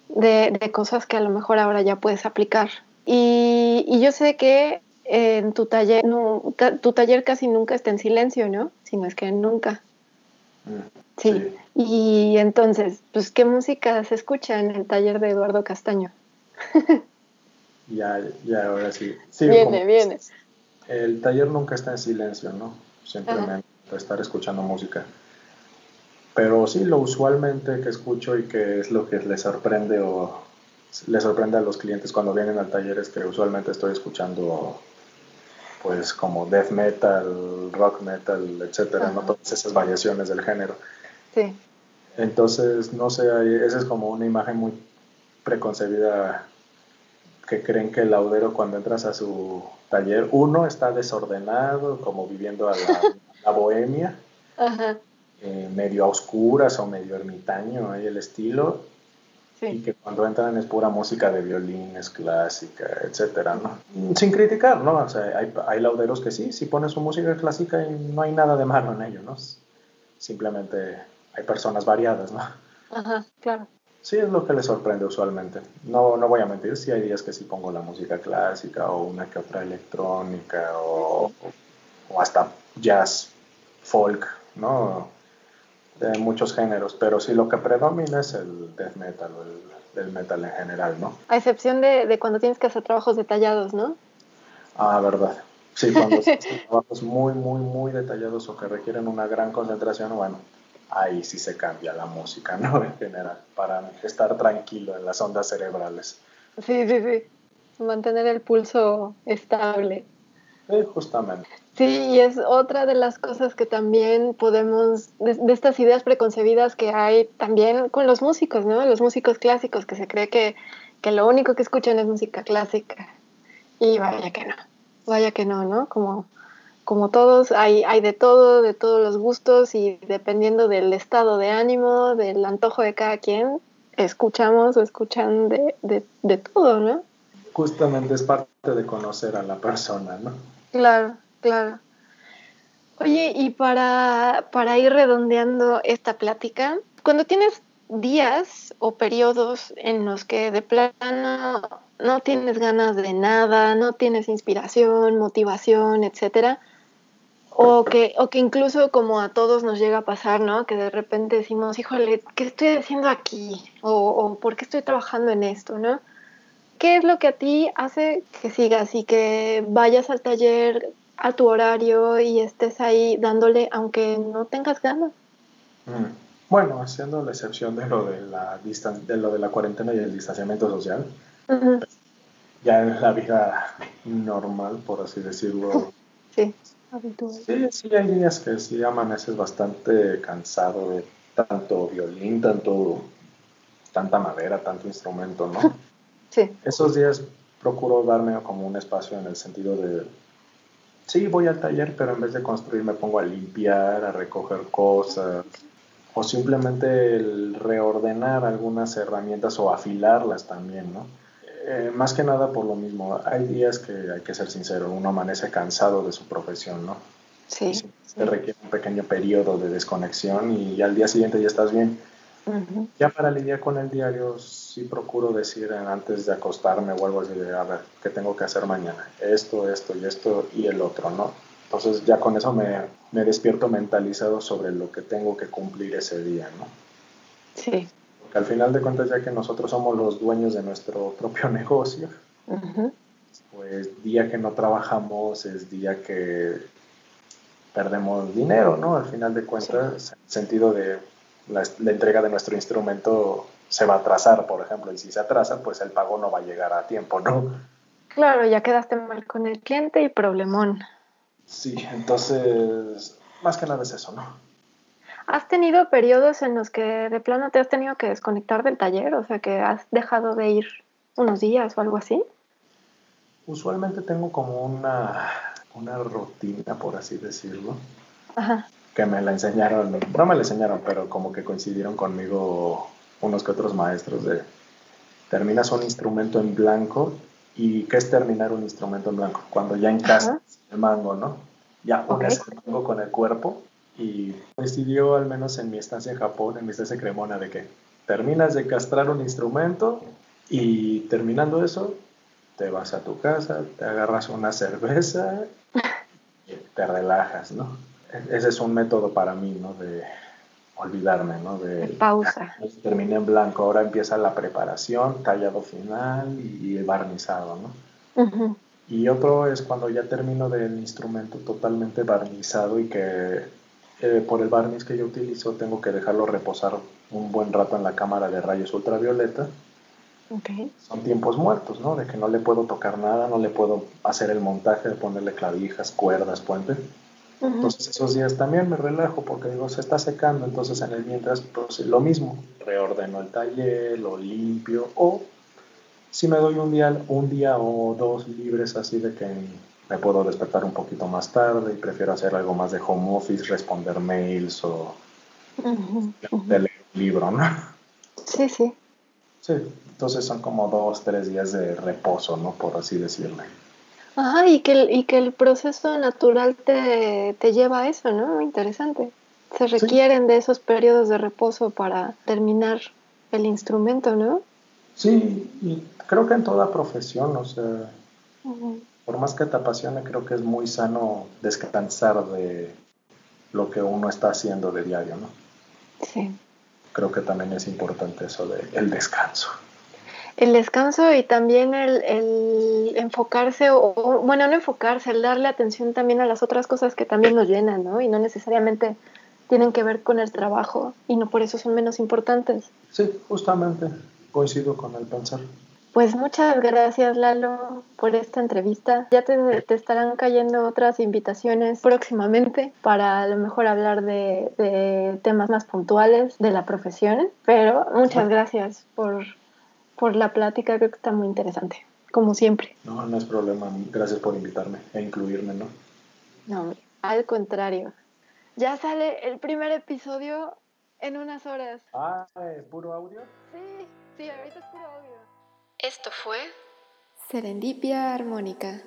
de, de cosas que a lo mejor ahora ya puedes aplicar. Y, y yo sé que en tu taller, no, tu taller casi nunca está en silencio, ¿no? Si no es que nunca. Mm, sí. Y entonces, pues, ¿qué música se escucha en el taller de Eduardo Castaño? [LAUGHS] ya, ya, ahora sí. viene, viene. El taller nunca está en silencio, ¿no? Simplemente estar escuchando música. Pero sí, lo usualmente que escucho y que es lo que les sorprende o les sorprende a los clientes cuando vienen al taller es que usualmente estoy escuchando pues como death metal, rock metal, etcétera, ¿no? Todas esas variaciones del género. Sí. Entonces, no sé, esa es como una imagen muy preconcebida que creen que el laudero cuando entras a su taller, uno está desordenado, como viviendo a la, bohemia, eh, medio a oscuras o medio ermitaño, ahí el estilo, y que cuando entran es pura música de violines, clásica, etcétera, ¿no? Sin criticar, ¿no? O sea, hay, hay lauderos que sí, si ponen su música clásica y no hay nada de malo en ello, ¿no? Simplemente hay personas variadas, ¿no? Ajá, claro. Sí, es lo que les sorprende usualmente. No, no voy a mentir, sí hay días que sí pongo la música clásica o una que otra electrónica o, o hasta jazz, folk, ¿no? de muchos géneros, pero sí lo que predomina es el death metal o el, metal en general, ¿no? A excepción de, de, cuando tienes que hacer trabajos detallados, ¿no? Ah, verdad. Sí, cuando [LAUGHS] son trabajos muy, muy, muy detallados o que requieren una gran concentración, bueno, ahí sí se cambia la música, ¿no? [LAUGHS] En general, para estar tranquilo en las ondas cerebrales. Sí, sí, sí. Mantener el pulso estable. Sí, justamente. Sí, y es otra de las cosas que también podemos, de, estas ideas preconcebidas que hay también con los músicos, ¿no? Los músicos clásicos, que se cree que, que lo único que escuchan es música clásica. Y vaya que no, vaya que no, ¿no? Como, como todos, hay, hay de todo, de todos los gustos y dependiendo del estado de ánimo, del antojo de cada quien, escuchamos o escuchan de, de, de todo, ¿no? Justamente es parte de conocer a la persona, ¿no? Claro, claro. Oye, y para, para ir redondeando esta plática, cuando tienes días o periodos en los que de plano no tienes ganas de nada, no tienes inspiración, motivación, etcétera, o que, o que incluso como a todos nos llega a pasar, ¿no? Que de repente decimos, híjole, ¿qué estoy haciendo aquí? O, o ¿por qué estoy trabajando en esto, no? ¿Qué es lo que a ti hace que sigas y que vayas al taller a tu horario y estés ahí dándole aunque no tengas ganas? Mm. Bueno, haciendo la excepción de lo de la, de lo de la cuarentena y el distanciamiento social, ya en la vida normal, por así decirlo. [LAUGHS] sí, Sí, sí, hay días que sí amaneces bastante cansado de tanto violín, tanto, tanta madera, tanto instrumento, ¿no? [LAUGHS] Esos días procuro darme como un espacio en el sentido de, sí, voy al taller, pero en vez de construir me pongo a limpiar, a recoger cosas, o simplemente el reordenar algunas herramientas o afilarlas también, ¿no? Eh, más que nada por lo mismo, hay días que hay que ser sincero, uno amanece cansado de su profesión, ¿no? Sí. Se requiere un pequeño periodo de desconexión y al día siguiente ya estás bien. Ya para lidiar con el diario, sí procuro decir antes de acostarme o algo así de, a ver, ¿qué tengo que hacer mañana? Esto, esto y esto y el otro, ¿no? Entonces ya con eso me, me despierto mentalizado sobre lo que tengo que cumplir ese día, ¿no? Sí. Porque al final de cuentas, ya que nosotros somos los dueños de nuestro [LAUGHS] propio negocio, pues día que no trabajamos es día que perdemos dinero, ¿no? Al final de cuentas, en el sentido de la, entrega de nuestro instrumento se va a atrasar, por ejemplo, y si se atrasa, pues el pago no va a llegar a tiempo, ¿no? Claro, ya quedaste mal con el cliente y problemón. Sí, entonces, más que nada es eso, ¿no? ¿Has tenido periodos en los que de plano te has tenido que desconectar del taller? O sea, que has dejado de ir unos días o algo así. Usualmente tengo como una, una rutina, por así decirlo. Ajá que me la enseñaron, no me la enseñaron, pero como que coincidieron conmigo unos que otros maestros de terminas un instrumento en blanco y qué es terminar un instrumento en blanco cuando ya encasas el mango, ¿no? Ya pones el mango con el cuerpo y coincidió al menos en mi estancia en Japón, en mi estancia en Cremona, de que terminas de castrar un instrumento y terminando eso te vas a tu casa, te agarras una cerveza y te relajas, ¿no? ese es un método para mí, ¿no? De olvidarme, ¿no? De, pausa. Terminé en blanco, ahora empieza la preparación, tallado final y barnizado, ¿no? Y otro es cuando ya termino del instrumento totalmente barnizado y que eh, por el barniz que yo utilizo tengo que dejarlo reposar un buen rato en la cámara de rayos ultravioleta. Okay. Son tiempos muertos, ¿no? De que no le puedo tocar nada, no le puedo hacer el montaje de ponerle clavijas, cuerdas, puentes. Entonces esos días también me relajo porque digo, se está secando, entonces en el mientras, pues lo mismo, reordeno el taller, lo limpio, o si me doy un día, un día o dos libres así de que me puedo despertar un poquito más tarde y prefiero hacer algo más de home office, responder mails o leer un libro, ¿no? Sí, sí. Sí, entonces son como dos, tres días de reposo, ¿no? Por así decirlo. Ajá, y que el, y que el proceso natural te, lleva a eso, ¿no? Interesante. Se requieren de esos periodos de reposo para terminar el instrumento, ¿no? Sí, y creo que en toda profesión, o sea, por más que te apasione, creo que es muy sano descansar de lo que uno está haciendo de diario, ¿no? Sí. Creo que también es importante eso de el descanso. El descanso y también el, enfocarse, o, bueno, no enfocarse, el darle atención también a las otras cosas que también nos llenan, ¿no? Y no necesariamente tienen que ver con el trabajo y no por eso son menos importantes. Sí, justamente, coincido con el pensar. Pues muchas gracias Lalo por esta entrevista. Ya te, te, estarán cayendo otras invitaciones próximamente para a lo mejor hablar de, de temas más puntuales de la profesión, pero muchas gracias por, por la plática, creo que está muy interesante, como siempre. No, no es problema. Gracias por invitarme e incluirme, ¿no? No, al contrario. Ya sale el primer episodio en unas horas. Ah, ¿puro audio? Sí, sí, ahorita es puro audio. Esto fue Serendipia Armónica.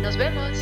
Nos vemos.